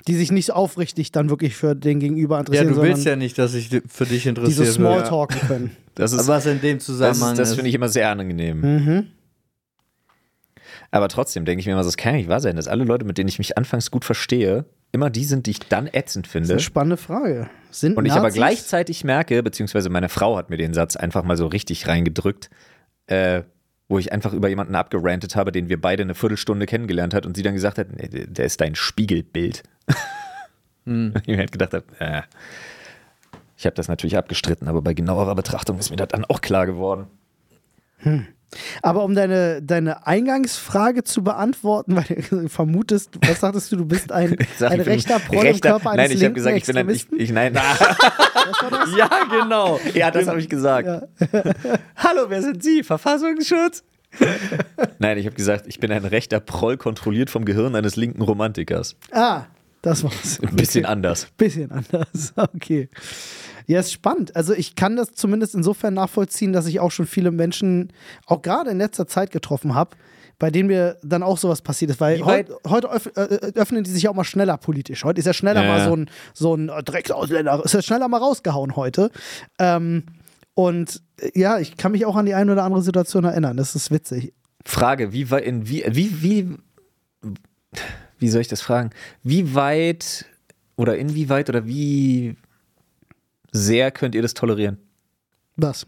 Die sich nicht aufrichtig dann wirklich für den Gegenüber Ja, interessieren, du willst sondern ja nicht, dass ich für dich die so interessiere. Smalltalken können. *laughs* Das ist, Was in dem das, Zusammenhang ist, das ist. finde ich immer sehr angenehm. Mhm. Aber trotzdem denke ich mir immer, das kann ja nicht wahr sein, dass alle Leute, mit denen ich mich anfangs gut verstehe, immer die sind, die ich dann ätzend Das ist finde. eine spannende Frage. Sind Und ich aber gleichzeitig merke, beziehungsweise meine Frau hat mir den Satz einfach mal so richtig reingedrückt, äh, wo ich einfach über jemanden abgerantet habe, den wir beide eine Viertelstunde kennengelernt hat und sie dann gesagt hat, nee, der der ist dein Spiegelbild. Hm. *laughs* Ich mir halt gedacht habe, äh, ich habe das natürlich abgestritten, aber bei genauerer Betrachtung ist mir das dann auch klar geworden. Aber um deine, deine Eingangsfrage zu beantworten, *laughs* weil du vermutest, was sagtest du, du bist ein, *laughs* sag, ein rechter Proll im Körper eines Nein, ich habe linken gesagt, ich bin ein, ich, ich, nein, ja, genau. ja, das habe ich gesagt. Hallo, wer sind Sie? Verfassungsschutz? Nein, ich habe gesagt, ich bin ein rechter Proll, kontrolliert vom Gehirn eines linken Romantikers. Ah, das war's. Ein bisschen anders. Bisschen anders, *laughs* okay. Ja, ist spannend. Also ich kann das zumindest insofern nachvollziehen, dass ich auch schon viele Menschen, auch gerade in letzter Zeit getroffen habe, bei denen mir dann auch sowas passiert ist. Weil heute, heute öff, äh, öffnen die sich ja auch mal schneller politisch. Heute ist ja schneller Ja. mal so ein, so ein Drecksausländer, ist ja schneller mal rausgehauen heute. Ähm, und äh, ja, ich kann mich auch an die eine oder andere Situation erinnern. Das ist witzig. Frage, wie weit, in wie, wie, wie, wie soll ich das fragen? Wie weit oder inwieweit oder wie sehr könnt ihr das tolerieren? Was?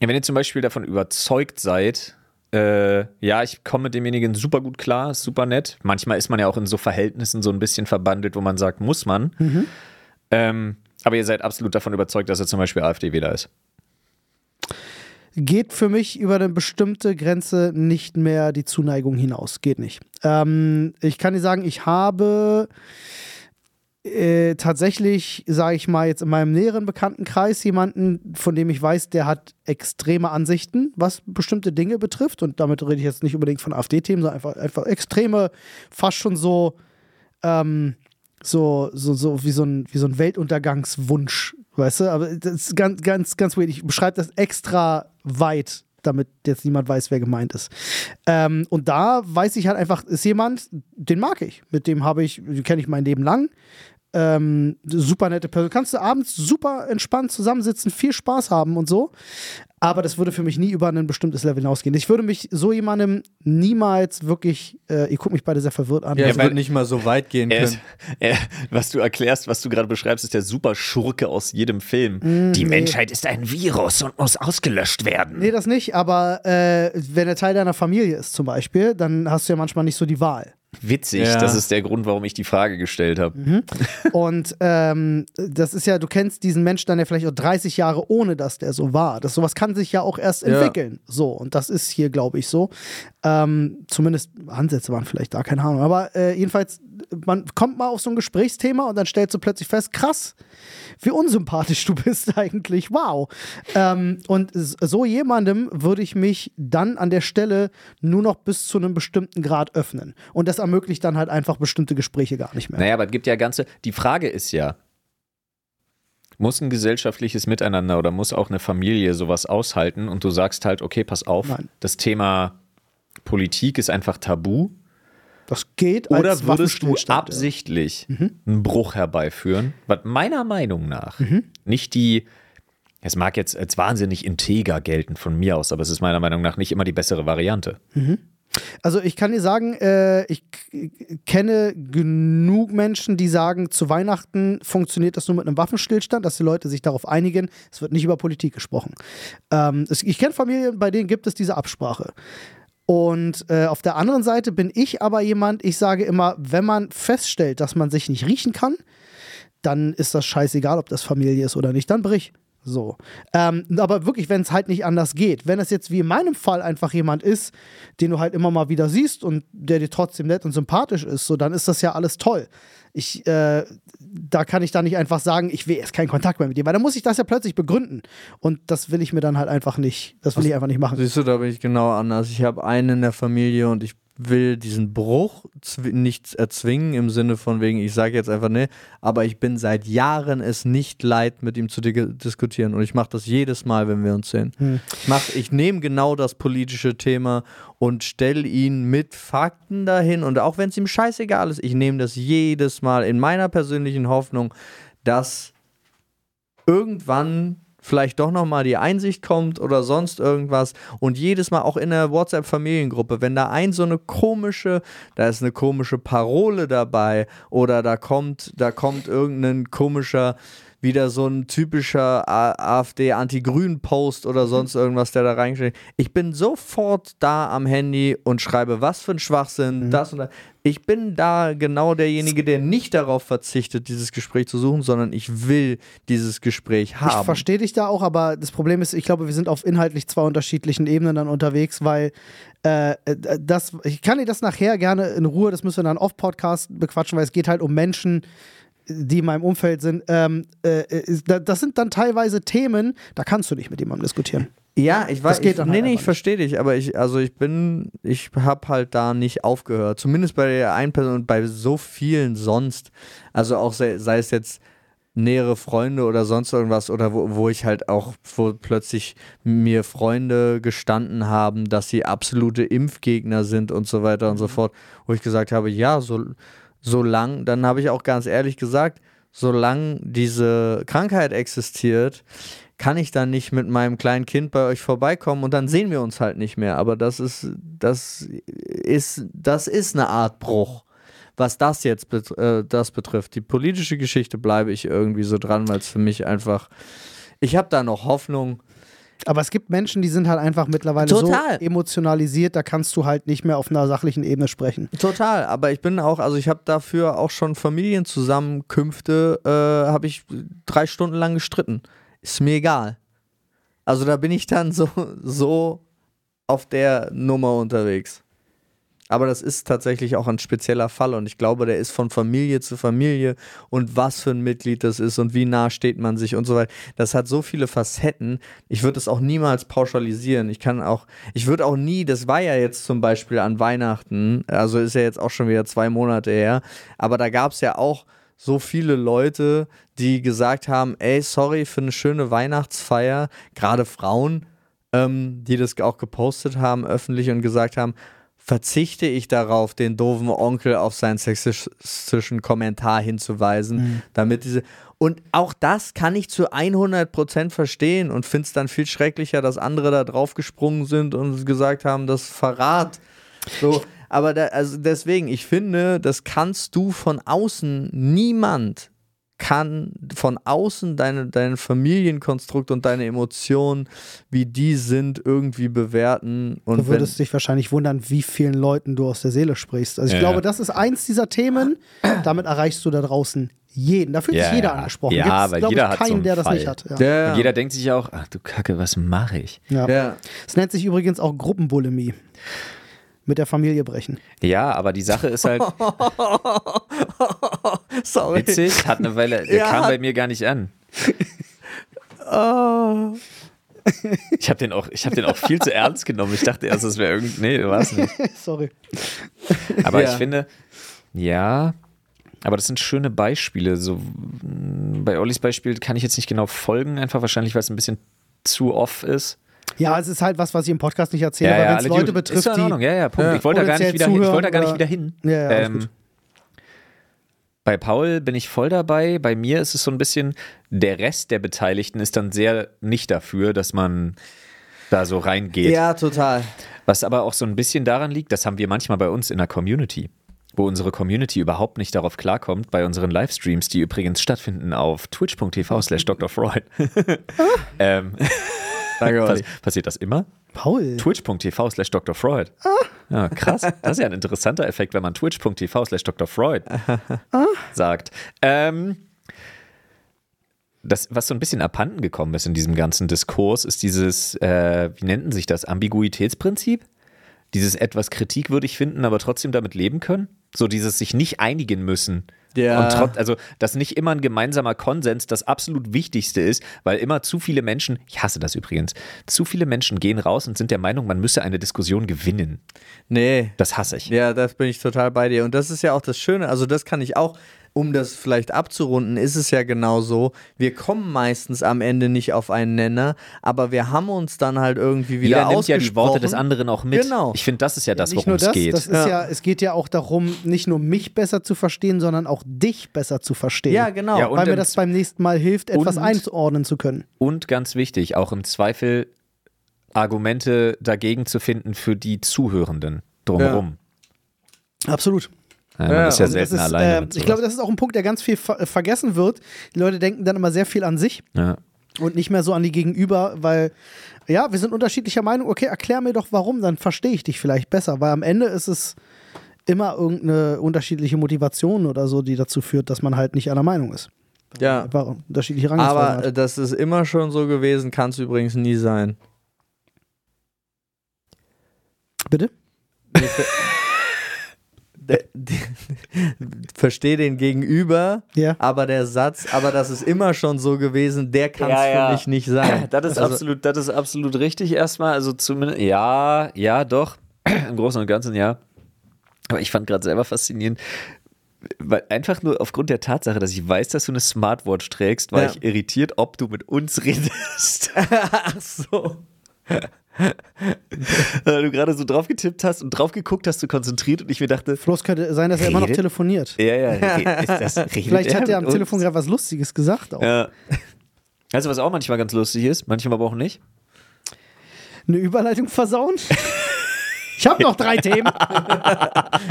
Ja, wenn ihr zum Beispiel davon überzeugt seid, äh, ja, ich komme mit demjenigen super gut klar, ist super nett. Manchmal ist man ja auch in so Verhältnissen so ein bisschen verbandelt, wo man sagt, muss man. Ähm, aber ihr seid absolut davon überzeugt, dass er zum Beispiel AfD-Wähler ist. Geht für mich über eine bestimmte Grenze nicht mehr die Zuneigung hinaus. Geht nicht. Ähm, ich kann dir sagen, ich habe äh, tatsächlich, sage ich mal, jetzt in meinem näheren Bekanntenkreis jemanden, von dem ich weiß, der hat extreme Ansichten, was bestimmte Dinge betrifft. Und damit rede ich jetzt nicht unbedingt von AfD-Themen, sondern einfach, einfach extreme, fast schon so, ähm, so, so, so wie so ein, wie so ein Weltuntergangswunsch, weißt du? Aber das ist ganz, ganz, ganz weird. Ich beschreibe das extra weit, damit jetzt niemand weiß, wer gemeint ist. Ähm, und da weiß ich halt einfach, ist jemand, den mag ich. Mit dem habe ich, den kenne ich mein Leben lang. Ähm, super nette Person. Kannst du abends super entspannt zusammensitzen, viel Spaß haben und so. Aber das würde für mich nie über ein bestimmtes Level hinausgehen. Ich würde mich so jemandem niemals wirklich, äh, ihr guckt mich beide sehr verwirrt an. Ja, es weil- wird nicht mal so weit gehen Er können. ist, er, was du erklärst, was du gerade beschreibst, ist der super Schurke aus jedem Film. Die Menschheit ist ein Virus und muss ausgelöscht werden. Nee, das nicht, aber äh, wenn er Teil deiner Familie ist zum Beispiel, dann hast du ja manchmal nicht so die Wahl. Witzig, Ja. das ist der Grund, warum ich die Frage gestellt habe. Und ähm, das ist ja, du kennst diesen Menschen dann ja vielleicht auch 30 Jahre, ohne dass der so war. Das sowas kann sich ja auch erst Ja. entwickeln. So, und das ist hier, glaube ich, so. Ähm, zumindest Ansätze waren vielleicht da, keine Ahnung. Aber äh, jedenfalls, man kommt mal auf so ein Gesprächsthema und dann stellst du plötzlich fest, krass, wie unsympathisch du *laughs* bist eigentlich. Wow. Ähm, und so jemandem würde ich mich dann an der Stelle nur noch bis zu einem bestimmten Grad öffnen. Und das ermöglicht dann halt einfach bestimmte Gespräche gar nicht mehr. Naja, aber es gibt ja ganze. Die Frage ist ja, muss ein gesellschaftliches Miteinander oder muss auch eine Familie sowas aushalten und du sagst halt, okay, pass auf, Nein. das Thema Politik ist einfach tabu Das geht Oder als würdest du Waffenstillstand, ja. absichtlich einen Bruch herbeiführen, was meiner Meinung nach nicht die, es mag jetzt als wahnsinnig integer gelten von mir aus, aber es ist meiner Meinung nach nicht immer die bessere Variante. Also ich kann dir sagen, äh, ich kenne genug Menschen, die sagen, zu Weihnachten funktioniert das nur mit einem Waffenstillstand, dass die Leute sich darauf einigen. Es wird nicht über Politik gesprochen. Ähm, es, ich kenne Familien, bei denen gibt es diese Absprache. Und äh, auf der anderen Seite bin ich aber jemand, ich sage immer, wenn man feststellt, dass man sich nicht riechen kann, dann ist das scheißegal, ob das Familie ist oder nicht, dann brich. So. Ähm, aber wirklich, wenn es halt nicht anders geht. Wenn es jetzt wie in meinem Fall einfach jemand ist, den du halt immer mal wieder siehst und der dir trotzdem nett und sympathisch ist, so, dann ist das ja alles toll. Ich, äh, da kann ich dann nicht einfach sagen, ich will erst keinen Kontakt mehr mit dir, weil dann muss ich das ja plötzlich begründen. Und das will ich mir dann halt einfach nicht, das will ich einfach nicht machen. Siehst du, da bin ich genau anders. Ich habe einen in der Familie und ich will diesen Bruch zw- nicht erzwingen im Sinne von wegen, ich sage jetzt einfach ne, aber ich bin seit Jahren es nicht leid, mit ihm zu di diskutieren und ich mache das jedes Mal, wenn wir uns sehen. Ich, mach- ich nehme genau das politische Thema und stelle ihn mit Fakten dahin und auch wenn es ihm scheißegal ist, ich nehme das jedes Mal in meiner persönlichen Hoffnung, dass irgendwann vielleicht doch nochmal die Einsicht kommt oder sonst irgendwas und jedes Mal auch in der WhatsApp-Familiengruppe, wenn da ein so eine komische, da ist eine komische Parole dabei oder da kommt, da kommt irgendein komischer wieder so ein typischer AfD-Anti-Grün-Post oder sonst irgendwas, der da reinsteht. Ich bin sofort da am Handy und schreibe, was für ein Schwachsinn, das und das. Ich bin da genau derjenige, der nicht darauf verzichtet, dieses Gespräch zu suchen, sondern ich will dieses Gespräch Ich haben. verstehe dich da auch, aber das Problem ist, ich glaube, wir sind auf inhaltlich zwei unterschiedlichen Ebenen dann unterwegs, weil äh, äh, das, ich kann dir das nachher gerne in Ruhe, das müssen wir dann off-Podcast bequatschen, weil es geht halt um Menschen, die in meinem Umfeld sind. Ähm, äh, äh, da- das sind dann teilweise Themen, da kannst du nicht mit jemandem diskutieren. Ja, ich weiß, Das geht ich, nee, halt nee, ich verstehe dich, aber ich, also ich bin, ich habe halt da nicht aufgehört. Zumindest bei der einen Person und bei so vielen sonst. Also auch sei, sei es jetzt nähere Freunde oder sonst irgendwas oder wo, wo ich halt auch, wo plötzlich mir Freunde gestanden haben, dass sie absolute Impfgegner sind und so weiter und Mhm. so fort, wo ich gesagt habe, ja, so, solange, dann habe ich auch ganz ehrlich gesagt, solange diese Krankheit existiert, kann ich dann nicht mit meinem kleinen Kind bei euch vorbeikommen und dann sehen wir uns halt nicht mehr. Aber das ist, das ist, das ist eine Art Bruch, was das jetzt bet äh, das betrifft. Die politische Geschichte bleibe ich irgendwie so dran, weil es für mich einfach, ich habe da noch Hoffnung. Aber es gibt Menschen, die sind halt einfach mittlerweile Total. so emotionalisiert, da kannst du halt nicht mehr auf einer sachlichen Ebene sprechen. Total, aber ich bin auch, also ich habe dafür auch schon Familienzusammenkünfte, äh, habe ich drei Stunden lang gestritten. Ist mir egal. Also da bin ich dann so, so auf der Nummer unterwegs. Aber das ist tatsächlich auch ein spezieller Fall und ich glaube, der ist von Familie zu Familie und was für ein Mitglied das ist und wie nah steht man sich und so weiter. Das hat so viele Facetten. Ich würde es auch niemals pauschalisieren. Ich kann auch, ich würde auch nie, das war ja jetzt zum Beispiel an Weihnachten, also ist ja jetzt auch schon wieder zwei Monate her, aber da gab es ja auch so viele Leute, die gesagt haben, ey, sorry für eine schöne Weihnachtsfeier, gerade Frauen, ähm, die das auch gepostet haben öffentlich und gesagt haben, verzichte ich darauf, den doofen Onkel auf seinen sexistischen Kommentar hinzuweisen, damit diese und auch das kann ich zu 100% verstehen und finde es dann viel schrecklicher, dass andere da drauf gesprungen sind und gesagt haben, das ist Verrat. So, aber da, also deswegen, ich finde, das kannst du von außen niemand kann von außen deine, dein Familienkonstrukt und deine Emotionen, wie die sind, irgendwie bewerten. Und Du würdest dich wahrscheinlich wundern, wie vielen Leuten du aus der Seele sprichst. Also ich Ja, glaube, ja. das ist eins dieser Themen, damit erreichst du da draußen jeden. Da fühlt Ja, sich jeder ja. angesprochen. Ja, Gibt's, weil jeder ich, hat keinen, so einen der das Fall. nicht hat. Ja. wenn, ja, Und jeder denkt sich auch, ach du Kacke, was mache ich? Ja. ja. Es nennt sich übrigens auch Gruppenbulimie. Mit der Familie brechen. Ja, aber die Sache ist halt *laughs* Sorry. witzig, hat eine Weile, der Ja. kam bei mir gar nicht an. Oh. Ich habe den, auch- ich hab den auch viel zu ernst genommen. Ich dachte erst, das wäre irgendwie. Nee, war es nicht. *laughs* Sorry. Aber Ja. ich finde, ja, aber das sind schöne Beispiele. So, bei Ollis Beispiel kann ich jetzt nicht genau folgen, einfach wahrscheinlich, weil es ein bisschen zu off ist. Ja, es ist halt was, was ich im Podcast nicht erzähle, Ja, aber ja, wenn es Leute Dude- betrifft, ist doch in Ordnung. die. Ja, ja, Punkt. Ja. Ich wollte da gar nicht wieder hin. Ich wollte da gar nicht wieder hin. Ja, ja, alles ähm, gut. bei Paul bin ich voll dabei. Bei mir ist es so ein bisschen, der Rest der Beteiligten ist dann sehr nicht dafür, dass man da so reingeht. Ja, total. Was aber auch so ein bisschen daran liegt, das haben wir manchmal bei uns in der Community, wo unsere Community überhaupt nicht darauf klarkommt, bei unseren Livestreams, die übrigens stattfinden auf twitch.tv slash Dr. Freud. *laughs* ähm, Danke, Olli. passiert das immer? Paul. twitch.tv slash Dr. Freud. Ja, krass. Das ist ja ein interessanter Effekt, wenn man twitch.tv slash Dr. Freud sagt. Ähm, das, was so ein bisschen abhanden gekommen ist in diesem ganzen Diskurs, ist dieses, äh, wie nennt sich das, Ambiguitätsprinzip? Dieses etwas kritikwürdig finden, aber trotzdem damit leben können? So dieses sich nicht einigen müssen. Ja. Und trotz, also, dass nicht immer ein gemeinsamer Konsens das absolut Wichtigste ist, weil immer zu viele Menschen, ich hasse das übrigens, zu viele Menschen gehen raus und sind der Meinung, man müsse eine Diskussion gewinnen. Nee. Das hasse ich. Ja, das bin ich total bei dir. Und das ist ja auch das Schöne. Also, das kann ich auch, um das vielleicht abzurunden, ist es ja genau so. Wir kommen meistens am Ende nicht auf einen Nenner, aber wir haben uns dann halt irgendwie wieder Jeder nimmt ja die Worte des anderen auch mit. Genau. Ich finde, das ist ja das, nicht worum es geht. das ist ja. es geht ja auch darum, nicht nur mich besser zu verstehen, sondern auch dich besser zu verstehen. Ja, genau. Ja, weil mir das beim nächsten Mal hilft, etwas und- einzuordnen zu können. Und ganz wichtig, auch im Zweifel Argumente dagegen zu finden für die Zuhörenden drumherum. Absolut. Ja. man Ja, ist ja das selten ist, alleine. äh, mit ich glaube, das ist auch ein Punkt, der ganz viel ver vergessen wird. Die Leute denken dann immer sehr viel an sich ja. und nicht mehr so an die Gegenüber, weil ja, wir sind unterschiedlicher Meinung. Okay, erklär mir doch warum, dann verstehe ich dich vielleicht besser, weil am Ende ist es immer irgendeine unterschiedliche Motivation oder so, die dazu führt, dass man halt nicht einer Meinung ist. Ja. Unterschiedliche Aber hat. das ist immer schon so gewesen, kann es übrigens nie sein. Bitte? Der- die- *laughs* Verstehe den Gegenüber, Ja. aber der Satz, aber das ist immer schon so gewesen, der kann es Ja, ja. für mich nicht sein. *laughs* Das ist, Also- absolut, das ist absolut richtig erstmal. Also zumindest, ja, ja, doch. *clears throat* Im Großen und Ganzen ja. Aber ich fand gerade selber faszinierend, weil einfach nur aufgrund der Tatsache, dass ich weiß, dass du eine Smartwatch trägst, war Ja. ich irritiert, ob du mit uns redest. *laughs* Ach so. *laughs* Weil du gerade so drauf getippt hast und drauf geguckt hast, du konzentriert und ich mir dachte, Bloß könnte sein, dass er immer noch telefoniert. ja, ja, *laughs* ist das, redet Vielleicht hat er am? Telefon gerade was Lustiges gesagt. Auch. Ja. Weißt du, was auch manchmal ganz lustig ist? Manchmal aber auch nicht. Eine Überleitung versauen? *laughs* ich habe noch drei Themen. *laughs*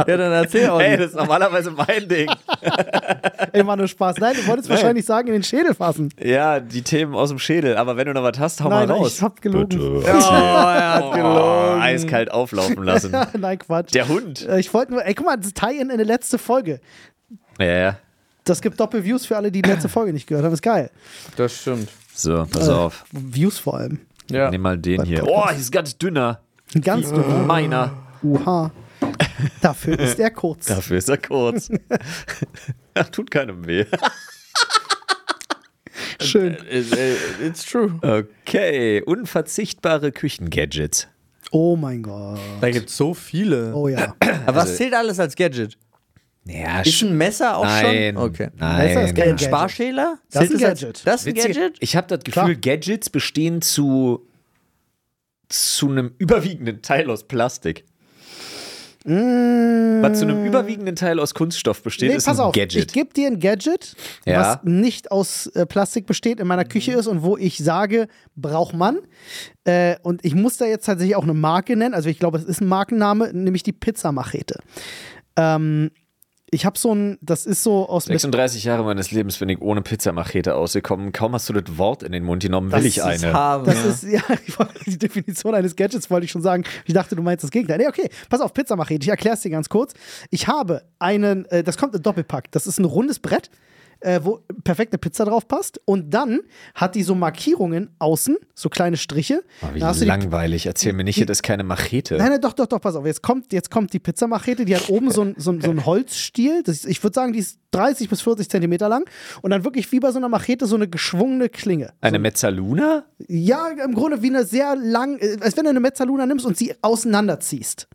Ja, dann erzähl auch. Ey, das ist normalerweise mein Ding. *laughs* Ey, war nur Spaß. Nein, du wolltest wahrscheinlich sagen, in den Schädel fassen. Ja, die Themen aus dem Schädel. Aber wenn du noch was hast, hau Nein, mal raus. ich hab gelogen. oh, er hat Oh, gelogen. eiskalt auflaufen lassen. *laughs* Nein, Quatsch. Der Hund. Äh, Ich wollte nur, ey, guck mal, das Tie-In in der letzte Folge. Ja, ja. Das gibt Doppel-Views für alle, die die letzte Folge nicht gehört haben. Ist geil. Das stimmt. So, pass Äh, auf. Views vor allem. Ja. Nimm mal den Beim hier. Podcast. Oh, hier ist ganz dünner. Ein ganz dünner. Meiner. Uha. Dafür *laughs* ist er kurz. Dafür ist er kurz. Ach, *laughs* tut keinem weh. *laughs* Schön. It- it- It's true. Okay, unverzichtbare Küchengadgets. Oh mein Gott. Da gibt es so viele. Oh ja. *clears throat* Aber was zählt alles als Gadget? Ja, Ist ein Messer auch Nein. schon? Okay. Messer ist Nein. kein Ein Sparschäler? Das ist Zählt ein Gadget. Das ist ein Gadget? Ich habe das Gefühl, Klar. Gadgets bestehen zu, zu einem überwiegenden Teil aus Plastik. Was zu einem überwiegenden Teil aus Kunststoff besteht. Nee, ist pass ein auf, ich Gadget. gebe dir ein Gadget, Ja. was nicht aus äh, Plastik besteht, in meiner Küche ist und wo ich sage, braucht man. Äh, und ich muss da jetzt tatsächlich auch eine Marke nennen, also ich glaube, es ist ein Markenname, nämlich die Pizzamachete. Ähm, ich habe so ein, das ist so aus 36 Jahre meines Lebens bin ich ohne Pizzamachete ausgekommen. Kaum hast du das Wort in den Mund genommen, will Das ich eine. Haben, Das ja. ist, ja, *laughs* die Definition eines Gadgets wollte ich schon sagen. Ich dachte, du meinst das Gegenteil. Nee, okay, pass auf, Pizzamachete. Ich erkläre es dir ganz kurz. Ich habe einen, äh, das kommt im Doppelpack. Das ist ein rundes Brett, äh, wo perfekte Pizza drauf passt. Und dann hat die so Markierungen außen, so kleine Striche. Oh, wie du die- langweilig. Erzähl mir nicht, das ist keine Machete. Nein, nein, doch, doch, doch, pass auf. Jetzt kommt, jetzt kommt die Pizzamachete, die hat oben so ein, so ein, so ein Holzstiel. Das ich würde sagen, die ist 30 bis 40 Zentimeter lang. Und dann wirklich wie bei so einer Machete so eine geschwungene Klinge. Eine Mezzaluna? Ja, im Grunde wie eine sehr lang, äh, als wenn du eine Mezzaluna nimmst und sie auseinanderziehst.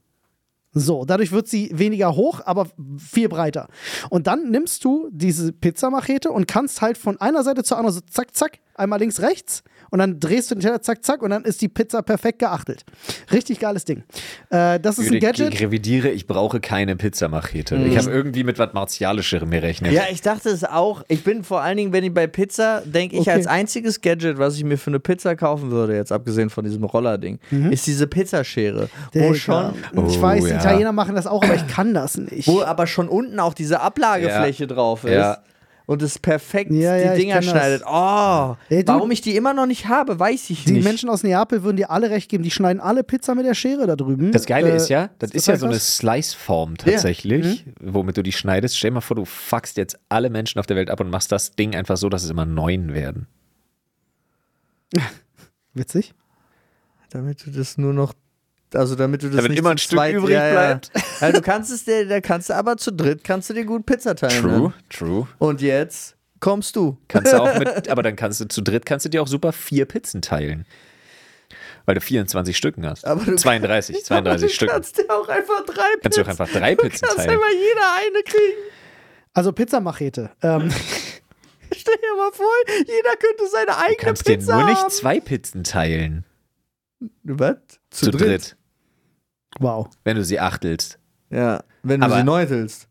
So, dadurch wird sie weniger hoch, aber viel breiter. Und dann nimmst du diese Pizzamachete und kannst halt von einer Seite zur anderen so zack, zack einmal links, rechts und dann drehst du den Teller, zack, zack und dann ist die Pizza perfekt geachtelt. Richtig geiles Ding. Äh, das ist ein Ich, Gadget. ich revidiere, ich brauche keine Pizzamachete. Ich habe irgendwie mit was Martialischerem gerechnet. Ja, ich dachte es auch. Ich bin vor allen Dingen, wenn ich bei Pizza, denke ich Okay. als einziges Gadget, was ich mir für eine Pizza kaufen würde, jetzt abgesehen von diesem Rollerding, ist diese Pizzaschere. Wo Digga. schon, Ich Oh, weiß, die ja. Italiener machen das auch, aber ich kann das nicht. wo aber schon unten auch diese Ablagefläche drauf ist. Ja. Und es perfekt Ja, ja, die Dinger schneidet. Oh, Ey, du- warum ich die immer noch nicht habe, weiß ich die nicht. Menschen aus Neapel würden dir alle recht geben, die schneiden alle Pizza mit der Schere da drüben. Das Geile Äh, ist ja, das ist ja so eine. Slice-Form tatsächlich, womit du die schneidest. Stell dir mal vor, du fuckst jetzt alle Menschen auf der Welt ab und machst das Ding einfach so, dass es immer neun werden. *laughs* Witzig. damit du das nur noch, also damit du das Damit nicht immer ein zu Stück zweit, übrig ja, ja. bleibt. *laughs* Also du kannst es dir, da kannst du aber zu dritt kannst du dir gut Pizza teilen. True, Ne? true. Und jetzt kommst du. Kannst du auch mit, *laughs* aber dann kannst du zu dritt kannst du dir auch super vier Pizzen teilen. Weil du 24 Stücken hast. Aber du- 32, 32 *laughs* du Stücken. kannst dir auch einfach drei Kannst du auch Pizzen- einfach drei Pizzen Du kannst teilen. einfach jeder eine kriegen. Also Pizzamachete. Ähm, Stell dir mal vor, jeder könnte seine Du eigene kannst dir Pizza nur nicht haben. zwei Pizzen teilen. Was? Zu, dritt. Wow. Wenn du sie achtelst. Ja, wenn du Aber- sie neutelst.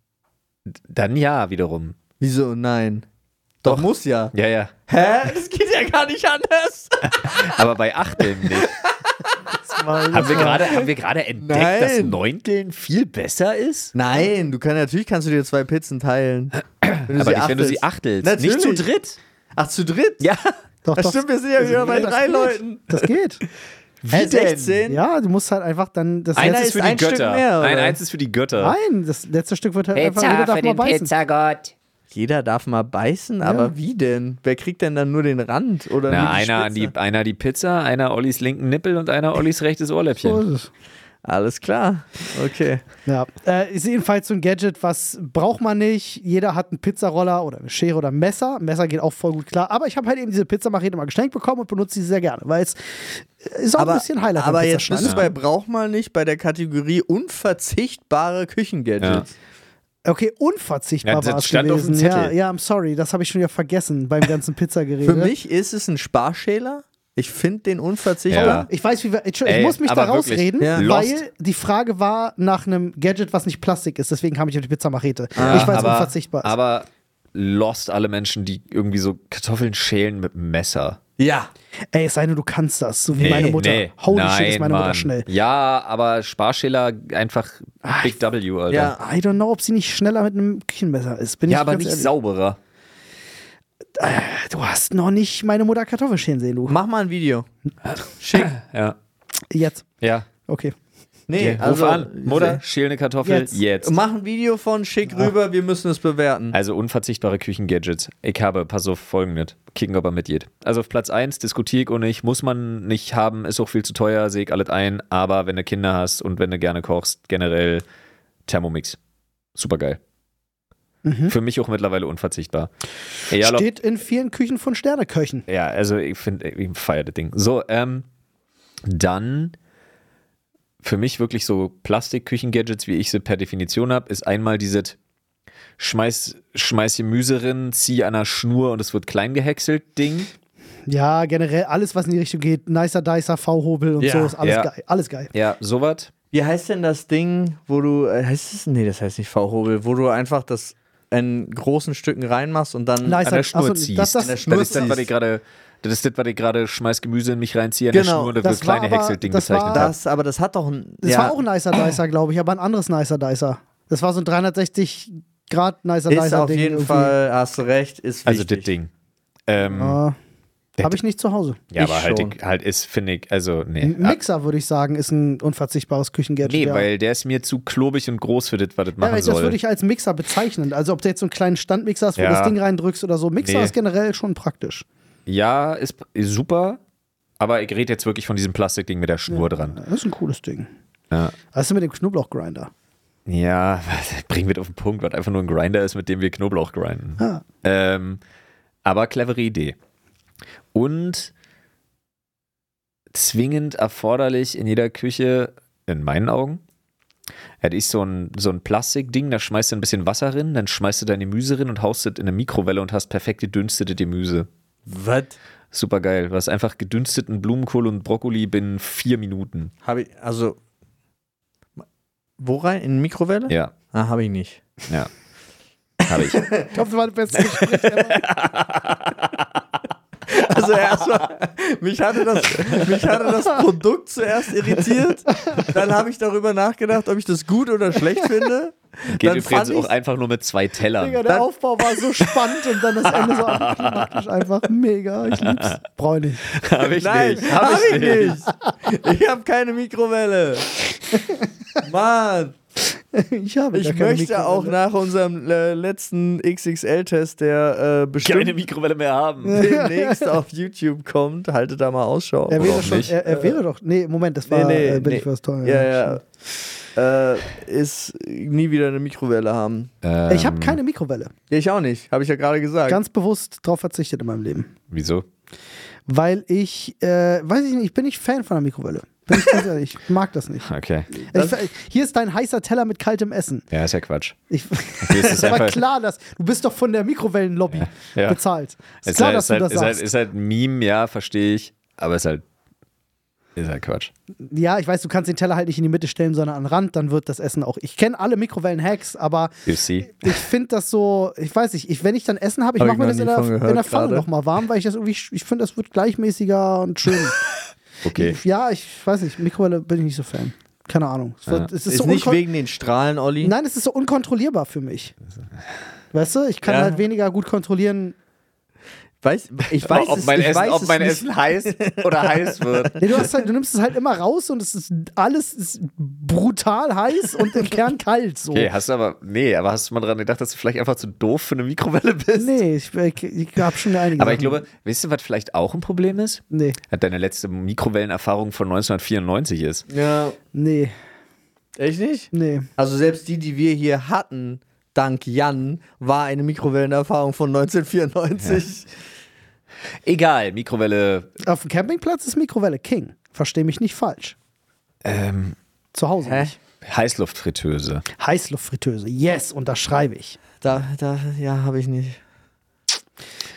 Dann ja, wiederum. Wieso? Nein. Doch, Doch. muss ja. Ja, ja. Hä? Das geht ja gar nicht anders. *laughs* Aber bei Achteln nicht. haben wir gerade haben wir gerade entdeckt, dass Nein. Neunteln viel besser ist? Nein, du kannst natürlich kannst du dir zwei Pizzen teilen. Wenn *clears throat* Aber nicht, wenn du sie achtelst. achtelst. Nicht zu Natürlich. dritt. Ach, zu dritt? Ja. Doch, Das doch. stimmt, wir sind ja wieder bei drei geht. Leuten. Das geht. *laughs* Hä, 16? Ja, du musst halt einfach dann das Einer letzte, Eins ist ist für die Götter. mehr, oder? Nein, eins ist für die Götter. Nein, das letzte Stück wird halt einfach jeder darf mal beißen. Pizzagott. Jeder darf mal beißen, aber wie denn? Wer kriegt denn dann nur den Rand? Oder Na, nur die einer, die, einer die Pizza, einer Ollis linken Nippel und einer Ollis rechtes So Ohrläppchen. ist es. Alles klar. Okay. Ja, äh, ist jedenfalls so ein Gadget, was braucht man nicht. Jeder hat einen Pizzaroller oder eine Schere oder ein Messer. Ein Messer geht auch voll gut klar. Aber ich habe halt eben diese Pizzamachete mal geschenkt bekommen und benutze sie sehr gerne, weil es äh, ist auch ein bisschen Highlight. aber jetzt Pizzaschneiden. du bei Braucht man nicht bei der Kategorie unverzichtbare Küchengadgets. Okay, unverzichtbar Ja, war es stand auf dem gewesen. Ja, ja, I'm sorry, das habe ich schon wieder vergessen beim ganzen *laughs* Pizzagerät. Für mich ist es ein Sparschäler. Ich finde den unverzichtbar. Ja. Ich weiß, wie wir. Entschuldigung, Ey, ich muss mich da rausreden, Ja. weil die Frage war nach einem Gadget, was nicht Plastik ist. Deswegen kam ich auf die Pizzamachete. Ah, ich weiß, aber, unverzichtbar ist. aber lost alle Menschen, die irgendwie so Kartoffeln schälen mit einem Messer. Ja. Ey, es sei denn, du kannst das, so wie meine Mutter. Holy Nein, shit, ist meine Mutter Mann. schnell. Ja, aber Sparschäler einfach Big W, Alter. Ja. I don't know, ob sie nicht schneller mit einem Küchenmesser ist. Bin Ja, ich aber ganz nicht ehrlich. sauberer. Du hast noch nicht meine Mutter Kartoffeln schälen sehen, du. Mach mal ein Video. Schick. *laughs* Ja. Jetzt. Ja. Okay. Nee, Ruf also. an. Mutter, schäl eine Kartoffel Jetzt. jetzt. Mach ein Video von, schick rüber, wir müssen es bewerten. Also unverzichtbare Küchengadgets. Ich habe, pass auf, folgendes. Kicken, ob er mitgeht. Also auf Platz 1 diskutiere ich auch nicht. Muss man nicht haben, ist auch viel zu teuer, sehe ich alles ein. Aber wenn du Kinder hast und wenn du gerne kochst, generell Thermomix. Super geil. Mhm. Für mich auch mittlerweile unverzichtbar. Egal, Steht in vielen Küchen von Sterneköchen. ja, also ich finde, ich feiere das Ding. So, ähm, dann für mich wirklich so Plastik-Küchen-Gadgets, wie ich sie per Definition habe, ist einmal dieses Schmeiß, schmeiß Gemüse rein, zieh an einer Schnur und es wird klein gehäckselt Ding. Ja, generell alles, was in die Richtung geht. Nicer Dicer, V-Hobel und Ja, so, ist alles ja. geil. Alles geil. Ja, sowas. Wie heißt denn das Ding, wo du, äh, heißt es, nee, das heißt nicht V-Hobel, wo du einfach das in großen Stücken reinmachst und dann Nicer, an der Schnur achso, ziehst. das, das, An der Das Schnur ist das, was ich gerade, das ist das, was ich gerade schmeiß Gemüse in mich reinziehe an Genau, der Schnur und das, das wird kleine Häckselding das war- bezeichnet habe. das, aber das hat doch ein. Das ja, war auch ein Nicer Dicer, glaube ich, aber ein anderes Nicer Dicer. Das war so ein 360 Grad Nicer ist Dicer auf Ding. jeden irgendwie. Fall, hast du recht, ist Also das wichtig. Ding. Ähm, Äh, Habe ich nicht zu Hause. ja, ich aber halt, ich- halt ist, finde ich, also nee. Ein Mixer, würde ich sagen, ist ein unverzichtbares Küchengadget. Nee, ja. weil der ist mir zu klobig und groß für das, was das ja, machen das soll. würde ich als Mixer bezeichnen. Also ob du jetzt so einen kleinen Standmixer hast, wo Ja. du das Ding reindrückst oder so. Mixer Nee. ist generell schon praktisch. ja, ist, ist super, aber ich rede jetzt wirklich von diesem Plastikding mit der Schnur dran. Das ist ein cooles Ding. Ja. Was ist denn mit dem Knoblauchgrinder? Ja, *laughs* bringen wir auf den Punkt, was einfach nur ein Grinder ist, mit dem wir Knoblauch grinden. Ah. Ähm, aber clevere Idee. Und zwingend erforderlich in jeder Küche, in meinen Augen. Das ist so ein, so ein Plastikding, da schmeißt du ein bisschen Wasser rein, dann schmeißt du dein Gemüse rein und haust es in eine Mikrowelle und hast perfekt gedünstetes Gemüse. Was? Super geil. Du hast einfach gedünsteten Blumenkohl und Brokkoli binnen vier Minuten. Habe ich, also. Wo rein? In Mikrowelle? Ja, Ah, habe ich nicht. ja. Habe ich. *laughs* Ich glaube, das war das beste Gespräch ever. *laughs* Also erstmal, mich hatte das, mich hatte das Produkt zuerst irritiert. Dann habe ich darüber nachgedacht, ob ich das gut oder schlecht finde. Geht Dann übrigens fand auch einfach nur mit zwei Tellern. Digga, der Dann- Aufbau war so spannend und dann das Ende so antiklimatisch einfach mega. Ich lieb's. Brauch ich nicht. Habe ich Nein, nicht. hab ich nicht. Ich habe keine Mikrowelle. Mann, *laughs* Ich habe ich keine möchte auch nach unserem äh, letzten XXL-Test, der äh, *laughs* Keine bestimmt Mikrowelle mehr haben. *laughs* demnächst auf YouTube kommt, haltet da mal Ausschau. Er wäre schon, nicht. er, er wäre doch. Nee, Moment, das war Nee, nee, äh, bin nee. ich was teuer. Ja, ja. Äh, ist nie wieder eine Mikrowelle haben. Ähm, Ich habe keine Mikrowelle. Ja, ich auch nicht, habe ich ja gerade gesagt. Ganz bewusst drauf verzichtet in meinem Leben. Wieso? Weil ich, äh, weiß ich nicht, ich bin nicht Fan von der Mikrowelle. Bin ich ganz ehrlich, ich mag das nicht. Okay. Ich, hier ist dein heißer Teller mit kaltem Essen. Ja, ist ja Quatsch. Ich, ist war *laughs* klar, dass du bist doch von der Mikrowellenlobby Ja. bezahlt. Ist Ist klar, halt, dass ist, du halt, das ist, halt, sagst. ist halt ein Meme, ja, verstehe ich. Aber ist halt, ist halt Quatsch. Ja, ich weiß, du kannst den Teller halt nicht in die Mitte stellen, sondern an den Rand, dann wird das Essen auch. Ich kenne alle Mikrowellen-Hacks, aber ich finde das so, ich weiß nicht, ich, wenn ich dann Essen habe, ich mache mir das in der, in der Pfanne nochmal warm, weil ich das irgendwie, ich finde, das wird gleichmäßiger und schön. *laughs* Okay. Ja, ich weiß nicht, Mikrowelle bin ich nicht so Fan. Keine Ahnung. Es, wird, Ja. es ist, ist so nicht wegen den Strahlen, Olli. Nein, es ist so unkontrollierbar für mich. Weißt du, ich kann Ja. halt weniger gut kontrollieren. Weiß, ich weiß ob es, mein, ich Essen, weiß ob es mein nicht. Essen heiß oder heiß wird. Nee, du, hast halt, du nimmst es halt immer raus und es ist alles ist brutal heiß und im Kern kalt. So. Okay, hast du aber, nee, aber hast du mal dran gedacht, dass du vielleicht einfach zu doof für eine Mikrowelle bist? Nee, ich, ich, ich habe schon einige. Aber ich glaube, weißt du, was vielleicht auch ein Problem ist? Nee, Dass deine letzte Mikrowellenerfahrung von 1994 ist. Ja, nee, echt nicht? nee. Also selbst die, die wir hier hatten, dank Jan, war eine Mikrowellenerfahrung von 1994. Egal, Mikrowelle. Auf dem Campingplatz ist Mikrowelle King. Versteh mich nicht falsch. Ähm, Zu Hause Hä? nicht. Heißluftfritteuse. Heißluftfritteuse. Yes, unterschreibe ich. Da, da, ja, habe ich nicht.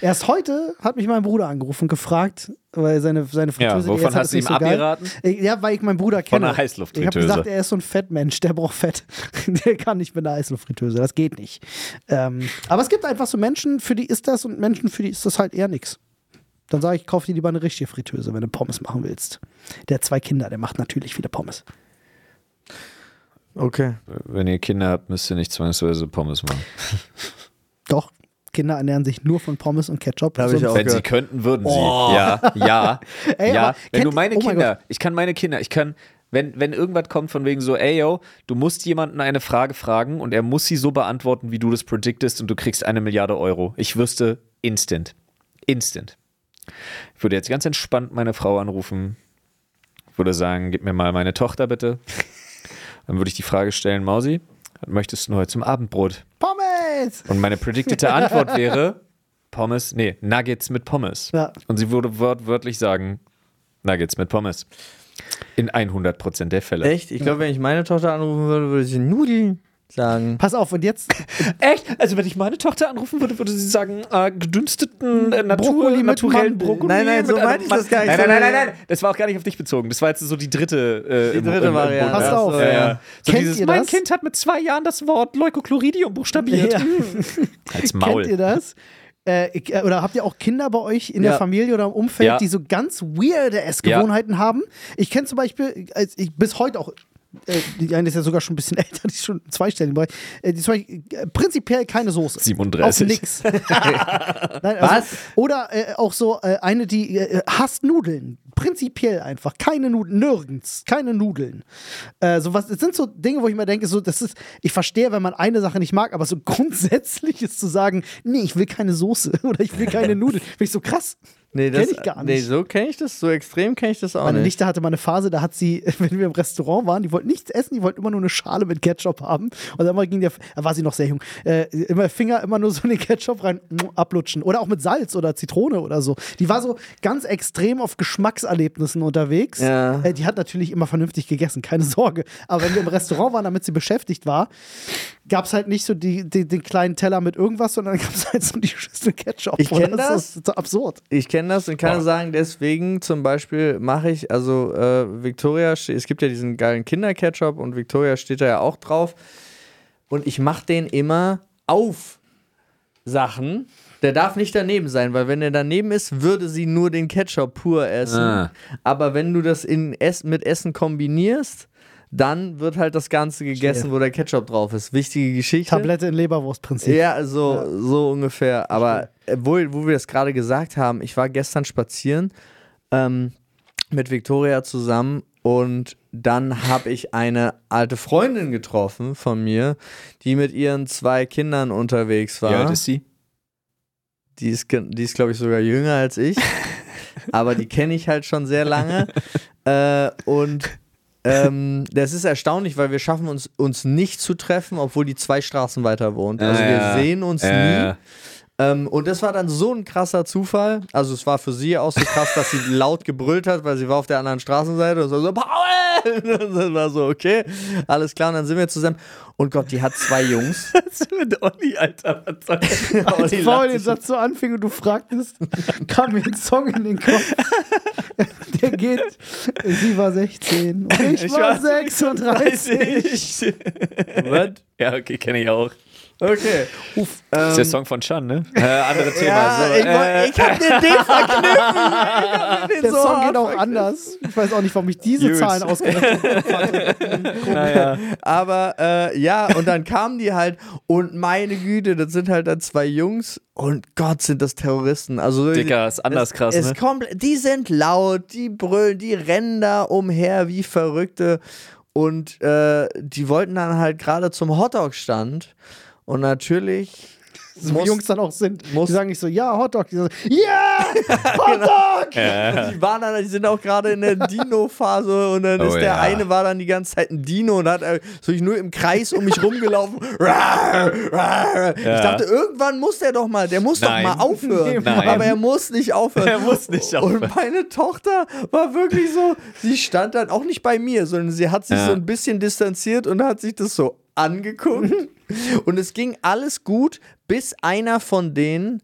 Erst heute hat mich mein Bruder angerufen und gefragt, weil seine, seine Fritteuse. Ja, wovon hast du ihm so geil. abgeraten? Ich- Ja, weil ich meinen Bruder kenne. einer Ich habe Heißluftfritteuse. gesagt, er ist so ein Fettmensch, der braucht Fett. *laughs* der kann nicht mit einer Heißluftfritteuse, das geht nicht. Ähm, aber es gibt einfach so Menschen, für die ist das und Menschen, für die ist das halt eher nix. Dann sage ich, kauf dir lieber eine richtige Fritteuse, wenn du Pommes machen willst. Der hat zwei Kinder, der macht natürlich viele Pommes. Okay. Wenn ihr Kinder habt, müsst ihr nicht zwangsweise Pommes machen. *laughs* Doch, Kinder ernähren sich nur von Pommes und Ketchup. Auch. Wenn sie gehört. könnten, würden sie. Oh. Ja, ja. *laughs* Ey, ja. aber Wenn kennt- du meine oh mein Kinder, ich kann meine Kinder, ich kann, wenn, wenn irgendwas kommt von wegen so, ey yo, du musst jemanden eine Frage fragen und er muss sie so beantworten, wie du das prediktest und du kriegst eine Milliarde Euro. Ich wüsste instant. Instant. Ich würde jetzt ganz entspannt meine Frau anrufen, würde sagen, gib mir mal meine Tochter bitte. Dann würde ich die Frage stellen, Mausi, was möchtest du heute zum Abendbrot? Pommes! Und meine predictete Antwort wäre Pommes, nee, Nuggets mit Pommes. Ja. Und sie würde wortwörtlich sagen Nuggets mit Pommes. In 100% der Fälle. Echt? Ich glaube, wenn ich meine Tochter anrufen würde, würde sie Nudeln sagen. Pass auf, und jetzt *laughs* Echt? Also wenn ich meine Tochter anrufen würde, würde sie sagen, äh, gedünsteten äh, Natur, Brokkoli naturellen. Brokkoli. Nein, nein, so meinte ich das gar nicht. Nein, nein, nein, nein. Das war auch gar nicht auf dich bezogen. Das war jetzt so die dritte äh, Die im- dritte im- Variante. Ach auf. Ja, ja. ja. Kennt dieses, ihr mein das? Kind hat mit zwei Jahren das Wort Leukochloриdium buchstabiert. Ja. *laughs* Als Maul. Kennt ihr das? Äh, äh, oder habt ihr auch Kinder bei euch in der Ja. Familie oder im Umfeld, Ja. die so ganz weirde Essgewohnheiten haben? Ich kenne zum Beispiel, ich bis heute auch, äh, die eine ist ja sogar schon ein bisschen *laughs* älter, die ist schon im zweistelligen Bereich, äh, die Beispiel äh, prinzipiell keine Soße. 37. Auf nix. *laughs* Nein, also, Was? Oder äh, auch so eine, die hasst Nudeln. Prinzipiell einfach. Keine Nudeln, nirgends. Keine Nudeln. So was, das sind so Dinge, wo ich mir denke, so, das ist, ich verstehe, wenn man eine Sache nicht mag, aber so *laughs* grundsätzlich ist zu sagen, nee, ich will keine Soße oder ich will keine Nudeln. Finde ich so krass. Nee, Kenn das, ich gar Nee, nicht. so kenne ich das, so extrem kenne ich das auch Meine nicht. Nichte hatte mal eine Phase, da hat sie, *laughs* wenn wir im Restaurant waren, die wollten nichts essen, die wollten immer nur eine Schale mit Ketchup haben. Und dann ging der, da war sie noch sehr jung, äh, immer Finger immer nur so in den Ketchup rein, ablutschen. Oder auch mit Salz oder Zitrone oder so. Die war so ganz extrem auf Geschmackserlebnissen unterwegs. Ja. Äh, die hat natürlich immer vernünftig gegessen, keine Sorge. Aber wenn wir im Restaurant waren, damit sie beschäftigt war, gab es halt nicht so die, die, den kleinen Teller mit irgendwas, sondern *laughs* gab es halt so die Schüssel Ketchup. Ich kenn Und das. ist so absurd. Ich kenne das und kann sagen, deswegen zum Beispiel mache ich, also äh, Victoria, es gibt ja diesen geilen Kinderketchup und Victoria steht da ja auch drauf. Und ich mache den immer auf Sachen. Der darf nicht daneben sein, weil wenn er daneben ist, würde sie nur den Ketchup pur essen. Ah. Aber wenn du das in Ess mit Essen kombinierst, dann wird halt das Ganze gegessen, wo der Ketchup drauf ist. Wichtige Geschichte. Tablette in Leberwurstprinzip. Ja, so, so ungefähr. Aber wo, wo wir das gerade gesagt haben, ich war gestern spazieren ähm, mit Victoria zusammen und dann habe ich eine alte Freundin getroffen von mir, die mit ihren zwei Kindern unterwegs war. Wie alt ist sie? Die ist, die ist glaube ich, sogar jünger als ich. *laughs* aber die kenne ich halt schon sehr lange. *laughs* äh, und ähm, das ist erstaunlich, weil wir schaffen uns, uns nicht zu treffen, obwohl die zwei Straßen weiter wohnt. Also Ja, wir sehen uns Ja, nie. Ähm, und das war dann so ein krasser Zufall. Also es war für sie auch so krass, dass sie *laughs* laut gebrüllt hat, weil sie war auf der anderen Straßenseite und so, so Paul! *laughs* Und das war so, okay, alles klar. Und dann sind wir zusammen. Und Gott, die hat zwei Jungs. *laughs* mit Olli, Alter. Das? Als die Paul den Satz so anfing und du fragtest, kam mir ein Song in den Kopf. Der geht, sie war 16 und ich, Ich war war 36. Was? Ja, okay, kenne ich auch. Okay. Das ist der Ähm, Song von Chan, ne? *laughs* Äh, andere Thema. ja, so, ich, äh, ich hab dir den verknüpfen. Dir *laughs* den Der so Song hart geht auch anders. Ich weiß auch nicht, warum ich diese Gut. Zahlen ausgerechnet *laughs* habe. naja. Aber äh, ja, und dann kamen die halt und meine Güte, das sind halt dann zwei Jungs und Gott sind das Terroristen. Also Dicker, ist anders es, krass, es ne? komplett, die sind laut, die brüllen, die rennen da umher wie Verrückte und äh, die wollten dann halt gerade zum Hotdog-Stand und natürlich *laughs* So wie muss- Jungs dann auch sind. muss- die sagen nicht so, ja, Hotdog. Die sagen, *laughs* ja, Hotdog! Die waren dann, die sind auch gerade in der *laughs* Dino-Phase und dann Oh ist der ja. eine war dann die ganze Zeit ein Dino und hat äh, so ich nur im Kreis um mich rumgelaufen. Rar. Ich Ja. dachte, irgendwann muss der doch mal, der muss Nein. doch mal aufhören. Nein. Aber er muss nicht aufhören. Er muss nicht aufhören. Und meine Tochter war wirklich so, sie stand dann auch nicht bei mir, sondern sie hat sich Ja. so ein bisschen distanziert und hat sich das so angeguckt. Und es ging alles gut, bis einer von denen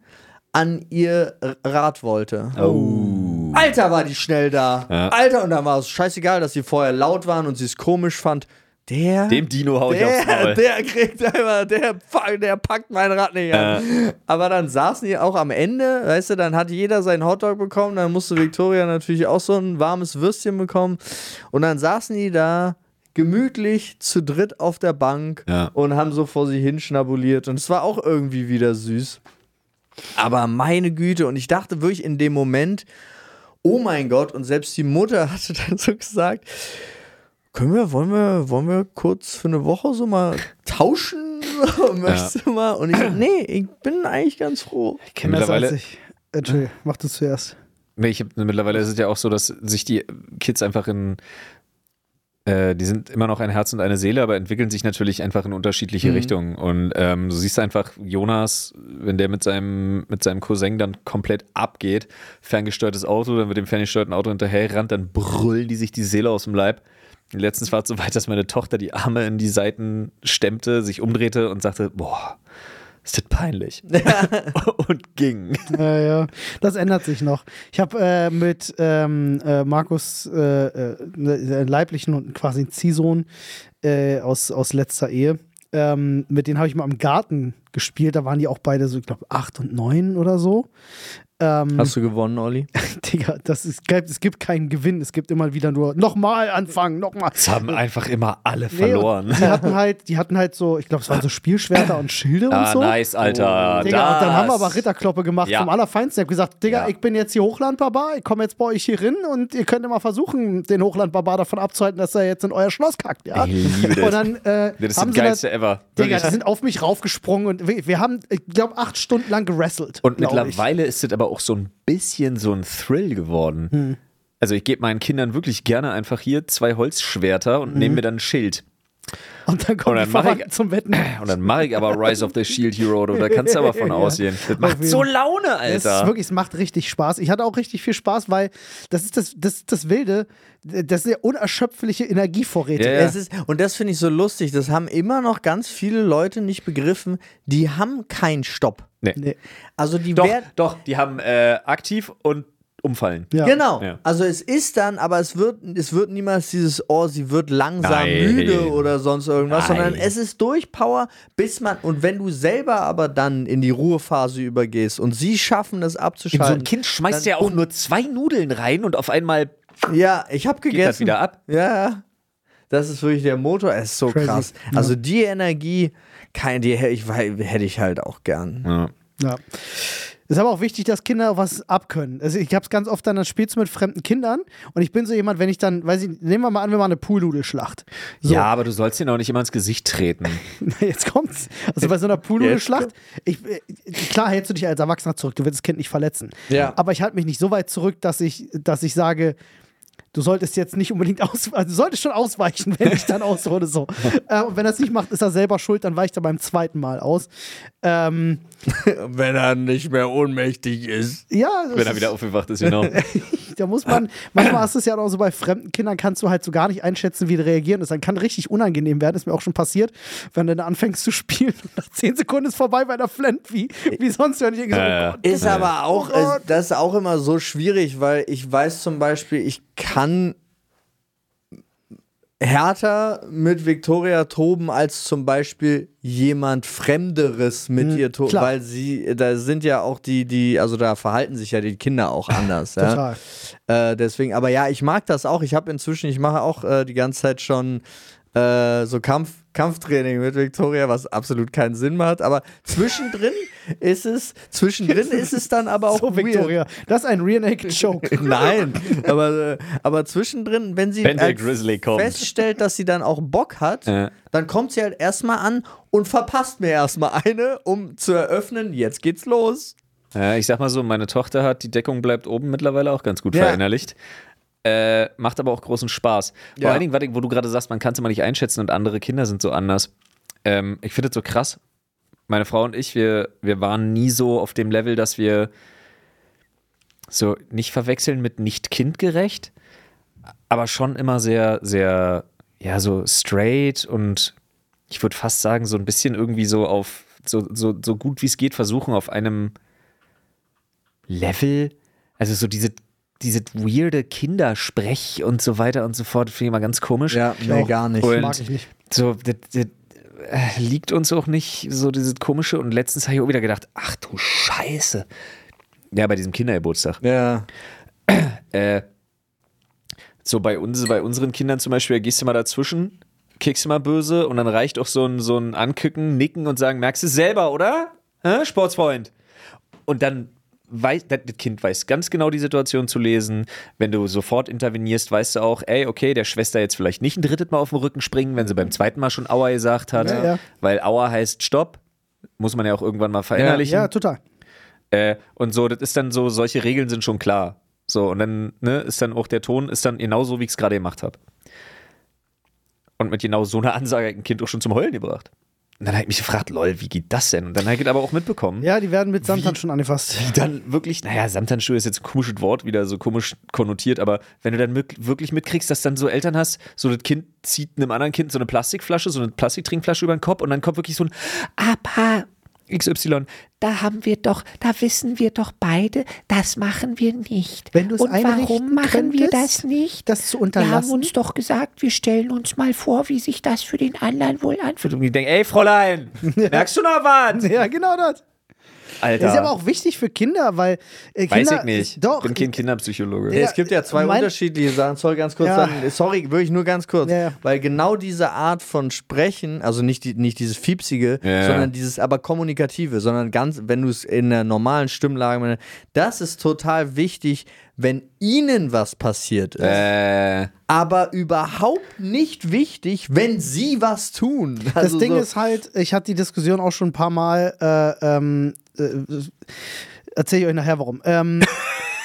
an ihr Rad wollte. Oh. Alter, war die schnell da. Ja. Alter, und dann war es scheißegal, dass sie vorher laut waren und sie es komisch fand. Der, Dem Dino hau ich aufs der, Maul. der kriegt einfach, der, der packt mein Rad nicht an. Aber dann saßen die auch am Ende, weißt du, dann hat jeder seinen Hotdog bekommen, dann musste Victoria natürlich auch so ein warmes Würstchen bekommen. Und dann saßen die da gemütlich zu dritt auf der Bank Ja. und haben so vor sie hin schnabuliert. Und es war auch irgendwie wieder süß. Aber meine Güte, und ich dachte wirklich in dem Moment, oh mein Gott, und selbst die Mutter *laughs* hatte dann so gesagt, können wir, wollen wir, wollen wir kurz für eine Woche so mal tauschen? *laughs* Möchtest du mal? Und ich so, nee, ich bin eigentlich ganz froh. Ich kenne das Mittlerweile- als ich. Entschuldigung, mach du zuerst. Nee, Ich hab, mittlerweile ist es ja auch so, dass sich die Kids einfach in. Äh, die sind immer noch ein Herz und eine Seele, aber entwickeln sich natürlich einfach in unterschiedliche Mhm. Richtungen. Und ähm, du siehst einfach, Jonas, wenn der mit seinem, mit seinem Cousin dann komplett abgeht, ferngesteuertes Auto, dann mit dem ferngesteuerten Auto hinterher rennt, dann brüllen die sich die Seele aus dem Leib. Letztens war es so weit, dass meine Tochter die Arme in die Seiten stemmte, sich umdrehte und sagte, boah, peinlich. *laughs* *laughs* und ging. Ja, ja, das ändert sich noch. Ich habe äh, mit ähm, äh, Markus äh, äh, leiblichen und quasi einen Ziehsohn äh, aus, aus letzter Ehe. Ähm, mit denen habe ich mal im Garten gespielt. Da waren die auch beide so, ich glaube, acht und neun oder so. Ähm, Hast du gewonnen, Olli? *laughs* Digga, das ist, es gibt keinen Gewinn. Es gibt immer wieder nur nochmal anfangen, nochmal. Es haben einfach immer alle Nee, verloren. und Die *laughs* hatten halt, die hatten halt so, ich glaube, es waren so Spielschwerter und Schilde und Ah, so. nice, Alter. Digga, und dann haben wir aber Ritterkloppe gemacht Ja. vom Allerfeinsten. Ich hab gesagt, Digga, Ja. ich bin jetzt hier Hochlandbarbar, ich komme jetzt bei euch hier hin und ihr könnt immer versuchen, den Hochlandbarbar davon abzuhalten, dass er jetzt in euer Schloss kackt, ja. Ich liebe das. Und dann äh, Das ist das geilste ever. Digga, die sind auf mich raufgesprungen und wir, wir haben, ich glaube, acht Stunden lang gerasselt. Und glaub ich. mittlerweile ist es aber auch so ein bisschen so ein Thrill geworden. Hm. Also ich gebe meinen Kindern wirklich gerne einfach hier zwei Holzschwerter Mhm. und nehme mir dann ein Schild. Und dann Und mach ich- zum Wetten. Und dann mache ich aber Rise of the Shield Hero, da kannst du aber von *laughs* Ja. ausgehen. Das macht so Laune, Es ist Alter. wirklich, es macht richtig Spaß. Ich hatte auch richtig viel Spaß, weil das ist das, das, das Wilde, das sind ja unerschöpfliche Energievorräte. Ja, ja. Es ist, und das finde ich so lustig. Das haben immer noch ganz viele Leute nicht begriffen. Die haben keinen Stopp. Nee. Nee. Also die Doch, doch, die haben äh, aktiv und umfallen. Ja. Genau. Ja. Also es ist dann, aber es wird, es wird niemals dieses, oh, sie wird langsam Nein. müde oder sonst irgendwas, Nein. sondern es ist durch Power, bis man, und wenn du selber aber dann in die Ruhephase übergehst und sie schaffen es In so abzuschalten. ein Kind schmeißt ja auch nur zwei Nudeln rein und auf einmal Ja, ich habe gegessen. geht das wieder ab. Ja, ja. Das ist wirklich der Motor. Es ist so Crazy. krass. Also die Energie, kein, die hätte ich, hätte ich halt auch gern. Ja. Ja. Ist aber auch wichtig, dass Kinder was abkönnen. Also ich habe es ganz oft dann, dann spielst du mit fremden Kindern und ich bin so jemand, wenn ich dann, weiß ich, nehmen wir mal an, wir machen eine Poolnudelschlacht. So, ja, aber du sollst ihn auch nicht immer ins Gesicht treten. *laughs* jetzt kommt's. Also bei so einer Poolnudelschlacht, ich, äh, klar hältst du dich als Erwachsener zurück, du willst das Kind nicht verletzen. Ja. Aber ich halte mich nicht so weit zurück, dass ich, dass ich sage, du solltest jetzt nicht unbedingt *laughs* aus, also du solltest schon ausweichen, wenn ich dann aushole. So. *laughs* äh, und wenn er es nicht macht, ist er selber schuld, dann weicht er beim zweiten Mal aus. Ähm, *laughs* Wenn er nicht mehr ohnmächtig ist. ja, das Wenn er wieder aufgewacht ist, genau. Da muss man, manchmal ist es ja auch so bei fremden Kindern, kannst du halt so gar nicht einschätzen, wie die reagieren. Das dann kann richtig unangenehm werden. Ist mir auch schon passiert, wenn du dann anfängst zu spielen und nach 10 Sekunden ist vorbei, weil er flennt, wie, wie sonst, wenn ich denke, so, Ja, ja. oh Gott, Ist aber auch, Oh Gott. äh, das ist auch immer so schwierig, weil ich weiß zum Beispiel, ich kann härter mit Victoria toben als zum Beispiel jemand Fremderes mit ihr toben, weil sie, da sind ja auch die, die, also da verhalten sich ja die Kinder auch *laughs* anders. ja. Total. Äh, deswegen, aber ja, ich mag das auch. Ich habe inzwischen, ich mache auch äh, die ganze Zeit schon äh, so Kampf, Kampftraining mit Victoria, was absolut keinen Sinn macht. Aber zwischendrin ist es, zwischendrin ist es dann aber auch So, weird. Victoria, das ist ein Rear Naked *laughs* Joke. Nein, aber, äh, aber zwischendrin, wenn sie Wenn halt feststellt, dass sie dann auch Bock hat, Ja. dann kommt sie halt erstmal an und verpasst mir erstmal eine, um zu eröffnen, jetzt geht's los. Ja, ich sag mal so, meine Tochter hat die Deckung bleibt oben mittlerweile auch ganz gut Ja. verinnerlicht. Äh, macht aber auch großen Spaß. Vor Ja. allen Dingen, warte, wo du gerade sagst, man kann es immer nicht einschätzen und andere Kinder sind so anders. Ähm, ich finde es so krass. Meine Frau und ich, wir, wir waren nie so auf dem Level, dass wir so nicht verwechseln mit nicht kindgerecht, aber schon immer sehr, sehr, ja, so straight und ich würde fast sagen, so ein bisschen irgendwie so auf, so, so, so gut wie es geht, versuchen auf einem Level, also so diese, diese weirde Kindersprech und so weiter und so fort, finde ich immer ganz komisch. nee, auch. gar nicht. Und Mag ich nicht. so, das, das äh, liegt uns auch nicht so dieses komische und letztens habe ich auch wieder gedacht, ach du Scheiße. Ja, bei diesem Kindergeburtstag. Ja. Äh, so bei uns, bei unseren Kindern zum Beispiel, da gehst du mal dazwischen, kickst du mal böse und dann reicht auch so ein, so ein Ankicken, Nicken und sagen, merkst du es selber, oder? Hä, Sportsfreund. Und dann weiß, das Kind weiß ganz genau die Situation zu lesen. Wenn du sofort intervenierst, weißt du auch, ey, okay, der Schwester jetzt vielleicht nicht ein drittes Mal auf den Rücken springen, wenn sie beim zweiten Mal schon Aua gesagt hat. Ja, ja. Weil Aua heißt Stopp. Muss man ja auch irgendwann mal verinnerlichen. Ja, total. Äh, und so, das ist dann so, solche Regeln sind schon klar. So, und dann ne, ist dann auch der Ton ist dann genauso, wie ich es gerade gemacht habe. Und mit genau so einer Ansage hat ein Kind auch schon zum Heulen gebracht. Und dann habe ich mich gefragt, lol, wie geht das denn? Und dann habe ich aber auch mitbekommen. Ja, die werden mit Samthan schon angefasst. Die dann wirklich, naja, Samthandschuhe ist jetzt ein komisches Wort, wieder so komisch konnotiert, aber wenn du dann mit, wirklich mitkriegst, dass dann so Eltern hast, so das Kind zieht einem anderen Kind so eine Plastikflasche, so eine Plastiktrinkflasche über den Kopf und dann kommt wirklich so ein Aber XY. Da haben wir doch, da wissen wir doch beide, das machen wir nicht. Wenn du es Und warum machen wir könntest, das nicht? das zu wir haben unterlassen? uns doch gesagt, wir stellen uns mal vor, wie sich das für den anderen wohl anfühlt. Und die denken, ey Fräulein, *laughs* merkst du noch was? Ja, genau das. Alter. Das ist aber auch wichtig für Kinder, weil äh, Kinder, Weiß ich nicht. Doch. Bin kein Kinderpsychologe. Ja, es gibt ja zwei mein- unterschiedliche Sachen. Sorry, ganz kurz. Ja. Dann, sorry, wirklich nur ganz kurz. Ja, ja. Weil genau diese Art von Sprechen, also nicht, die, nicht dieses Fiepsige, Ja. sondern dieses aber Kommunikative, sondern ganz, wenn du es in der normalen Stimmlage, das ist total wichtig, wenn ihnen was passiert ist. Äh, Aber überhaupt nicht wichtig, wenn sie was tun. Das Also Ding so, ist halt, ich hatte die Diskussion auch schon ein paar Mal, äh, ähm, äh, erzähle ich euch nachher warum. Ähm,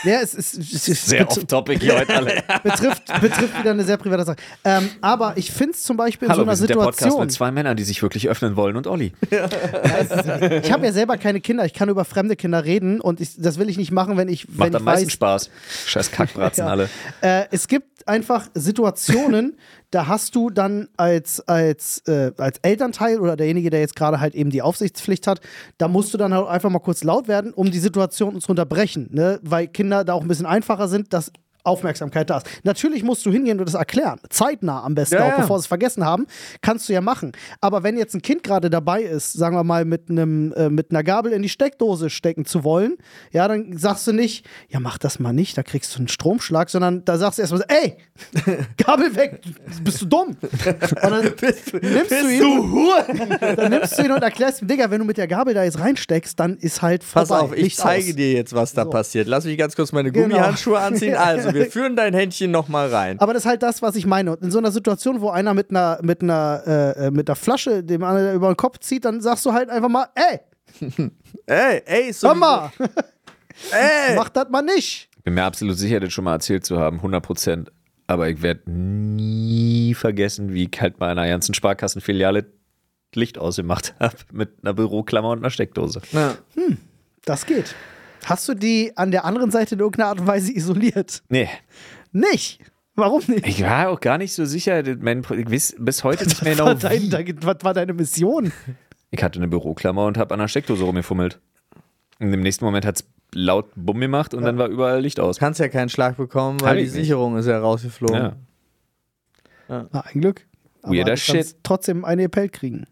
Ja, es ist, ist Sehr off-topic hier heute alle. *laughs* betrifft, betrifft wieder eine sehr private Sache. Ähm, aber ich finde es zum Beispiel in Hallo, so einer wir sind der Podcast Situation. mit zwei Männern, die sich wirklich öffnen wollen und Olli. Ich habe ja selber keine Kinder, ich kann über fremde Kinder reden und ich, das will ich nicht machen, wenn ich, wenn Macht ich am meisten weiß, Spaß. Scheiß Kackbratzen Ja. alle. Äh, es gibt einfach Situationen, *laughs* da hast du dann als, als, äh, als Elternteil oder derjenige, der jetzt gerade halt eben die Aufsichtspflicht hat, da musst du dann halt einfach mal kurz laut werden, um die Situation zu unterbrechen, ne? weil Kinder da auch ein bisschen einfacher sind, dass Aufmerksamkeit da ist. Natürlich musst du hingehen und das erklären. Zeitnah am besten Ja, auch, bevor sie es vergessen haben. Kannst du ja machen. Aber wenn jetzt ein Kind gerade dabei ist, sagen wir mal, mit, einem, äh, mit einer Gabel in die Steckdose stecken zu wollen, ja, dann sagst du nicht, ja, mach das mal nicht, da kriegst du einen Stromschlag, sondern da sagst du erstmal, ey, *laughs* Gabel weg, bist du dumm? Und dann *laughs* nimmst du ihn, *laughs* dann nimmst du ihn und erklärst ihm, Digga, wenn du mit der Gabel da jetzt reinsteckst, dann ist halt vorbei. Pass auf, ich zeige aus. dir jetzt, was da So. passiert. Lass mich ganz kurz meine Genau. Gummihandschuhe anziehen. Also, wir führen dein Händchen nochmal rein. Aber das ist halt das, was ich meine. Und in so einer Situation, wo einer mit einer, mit einer, äh, mit einer Flasche dem anderen über den Kopf zieht, dann sagst du halt einfach mal, ey, *laughs* Ey, ey, so. mal, *laughs* Ey! mach das mal nicht. Bin mir absolut sicher, das schon mal erzählt zu haben, 100 Prozent. Aber ich werde nie vergessen, wie ich halt bei einer ganzen Sparkassenfiliale Licht ausgemacht *laughs* habe mit einer Büroklammer und einer Steckdose. Ja. Das geht. Hast du die an der anderen Seite in irgendeiner Art und Weise isoliert? Nee, Nicht. Warum nicht? ich war auch gar nicht so sicher. Mein, weiß bis heute nicht mehr was, genau, war dein, wie. dein, was war deine Mission? Ich hatte eine Büroklammer und habe an der Steckdose rumgefummelt. Und im nächsten Moment hat es laut Bumm gemacht und dann war überall Licht aus. Kannst ja keinen Schlag bekommen, weil die ich nicht. Sicherung ist ja rausgeflogen. Ja. Na, ein Glück. Aber Weirder du Shit. trotzdem eine Appell kriegen.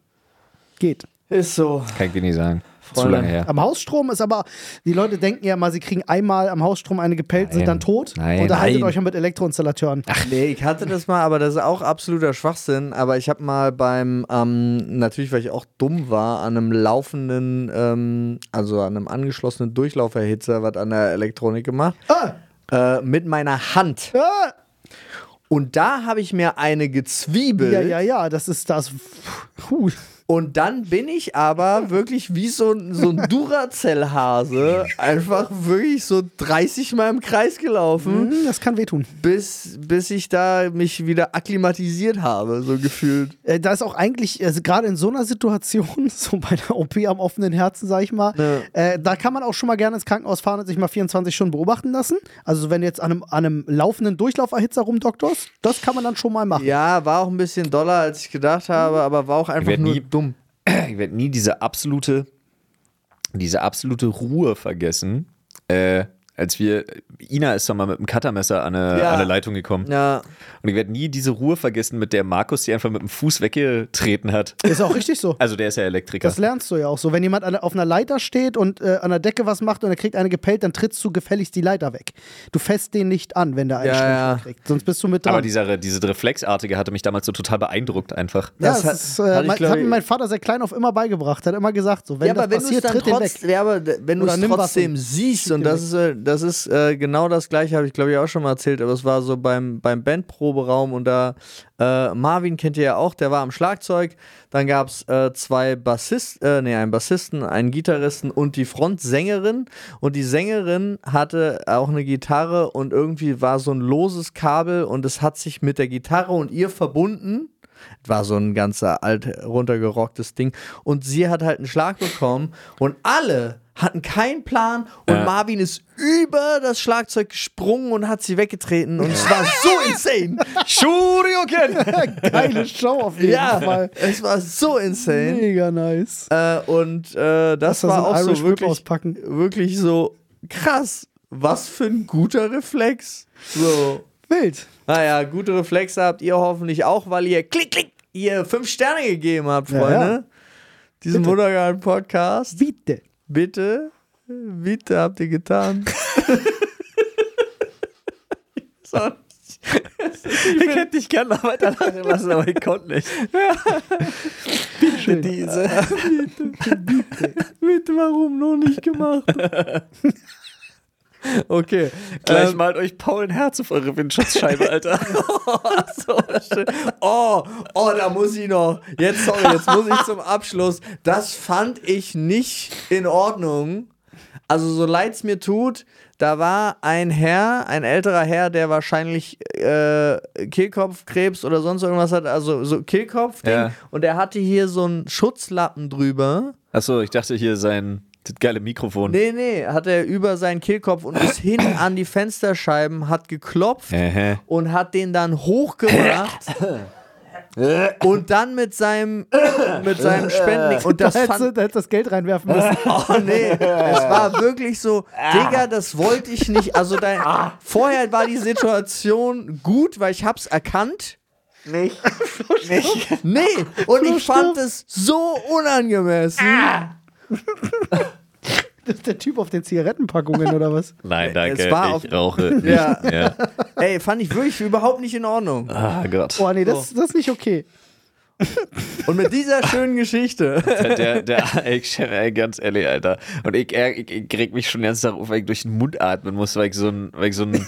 Geht. Ist so. Kann ich dir nicht sagen. Zu Freunde. lange her. Am Hausstrom ist aber, die Leute denken ja mal, sie kriegen einmal am Hausstrom eine gepellt, sind Nein. dann tot. Nein, Unterhaltet nein. euch ja mit Elektroinstallateuren. Ach nee, ich hatte das mal, aber das ist auch absoluter Schwachsinn. Aber ich habe mal beim, ähm, natürlich, weil ich auch dumm war, an einem laufenden, ähm, also an einem angeschlossenen Durchlauferhitzer was an der Elektronik gemacht. Ah, Äh, mit meiner Hand. ah, Und da habe ich mir eine gezwiebelt. ja, ja, ja, das ist das. Puh. Und dann bin ich aber wirklich wie so, ein- so ein Duracell-Hase einfach wirklich so 30 Mal im Kreis gelaufen, Hm, Das kann wehtun. bis, bis ich da mich wieder akklimatisiert habe, so gefühlt. Äh, Da ist auch eigentlich, also gerade in so einer Situation, *laughs* so bei der OP am offenen Herzen, sag ich mal, äh, da kann man auch schon mal gerne ins Krankenhaus fahren und sich mal 24 Stunden beobachten lassen. Also wenn du jetzt an einem, an einem laufenden Durchlauferhitzer rumdoktorst, das kann man dann schon mal machen. Ja, war auch ein bisschen doller, als ich gedacht habe, aber war auch einfach nur nie- dumm. *clears throat* Ich werde nie diese absolute, diese absolute Ruhe vergessen, äh, als wir, Ina ist doch mal mit einem Cuttermesser an eine, Ja. an eine Leitung gekommen. Ja, Und ich werde nie diese Ruhe vergessen, mit der Markus die einfach mit dem Fuß weggetreten hat. Ist auch richtig so. Also der ist ja Elektriker. Das lernst du ja auch so. Wenn jemand an, auf einer Leiter steht und äh, an der Decke was macht und er kriegt eine gepellt, dann trittst du gefälligst die Leiter weg. Du fässt den nicht an, wenn der einen Ja, kriegt. Sonst bist du mit dran. Aber dieser, diese Reflexartige hatte mich damals so total beeindruckt einfach. ja, das das, hat- ist, äh, ich, mein, glaub hat mir mein Vater sehr klein auf immer beigebracht. Hat immer gesagt, so, wenn ja das aber wenn du es passiert, dann tritt den weg. trotz, ja, aber wenn du es trotzdem siehst und den das ist, äh, das ist äh, genau das gleiche, habe ich glaube ich auch schon mal erzählt, aber es war so beim, beim Bandproberaum und da äh, Marvin kennt ihr ja auch, der war am Schlagzeug, dann gab es äh, zwei Bassisten, äh, nee, einen Bassisten, einen Gitarristen und die Frontsängerin. Und die Sängerin hatte auch eine Gitarre und irgendwie war so ein loses Kabel und es hat sich mit der Gitarre und ihr verbunden. War so ein ganzer alt runtergerocktes Ding. Und sie hat halt einen Schlag bekommen und alle hatten keinen Plan und Ja. Marvin ist über das Schlagzeug gesprungen und hat sie weggetreten und es war so insane. *laughs* Shoryuken! *laughs* Geile Show auf jeden ja, Fall. es war so insane. Mega nice. Äh, und äh, das Lass da war auch Irish so wirklich, auspacken. wirklich so krass. Was für ein guter Reflex. So. Wild. Naja, gute Reflexe habt ihr hoffentlich auch, weil ihr klick, klick, ihr fünf Sterne gegeben habt, Ja, Freunde. ja. Diesen Bitte. wunderbaren Podcast. Bitte. Bitte, bitte habt ihr getan. *laughs* Ich hätte dich gerne noch weiter lachen lassen, aber ich konnte nicht. Schön. Diese. Bitte, warum noch nicht gemacht? *laughs* *laughs* okay. Gleich ähm, malt euch Paul ein Herz auf eure Windschutzscheibe, Alter. *laughs* so schön. Oh, oh, da muss ich noch. Jetzt, sorry, jetzt muss ich zum Abschluss. Das fand ich nicht in Ordnung. Also so leid's mir tut, da war ein Herr, ein älterer Herr, der wahrscheinlich äh, Kehlkopfkrebs oder sonst irgendwas hat, also so Kehlkopfding. Ja. Und der hatte hier so einen Schutzlappen drüber. Achso, ich dachte hier sein das geile Mikrofon. Nee, nee, hat er über seinen Kehlkopf und ist hin *coughs* an die Fensterscheiben, hat geklopft und hat den dann hochgemacht. *coughs* und dann mit seinem mit seinem *coughs* Spenden und das da, hättest du, fand da hättest du das Geld reinwerfen müssen. Oh nee, es war wirklich so, Digga, das wollte ich nicht. Also dein, vorher war die Situation gut, weil ich hab's erkannt. Nicht. *laughs* Nee, und ich fand es so unangemessen. *laughs* Das ist der Typ auf den Zigarettenpackungen oder was? Nein, danke. Es war auf- ich rauche. *laughs* Nicht Ja. mehr. Ey, fand ich wirklich überhaupt nicht in Ordnung. Ah Gott. Boah, nee, das, das ist nicht okay. Und mit dieser schönen Geschichte. Der, der, ich, ey, ganz ehrlich, Alter. Und ich, ich, ich reg mich schon den ganzen Tag auf, weil ich durch den Mund atmen muss, weil ich so ein, weil ich so ein,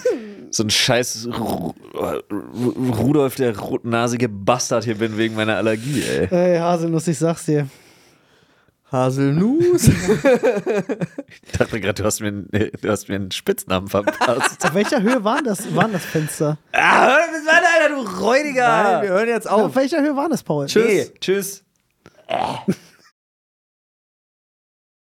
so ein scheiß Ru Ru Rudolf, der rotnasige Bastard hier bin wegen meiner Allergie, ey. Ey, Haselnuss, ich sag's dir. Haselnuss. *laughs* Ich dachte gerade, du hast mir, einen- du hast mir einen Spitznamen verpasst. *laughs* Auf welcher Höhe waren das, waren das Fenster? ah, wann, Alter, du Räudiger! Nein, wir hören jetzt auf. Auf welcher Höhe waren das, Paul? Tschüss. Tschüss.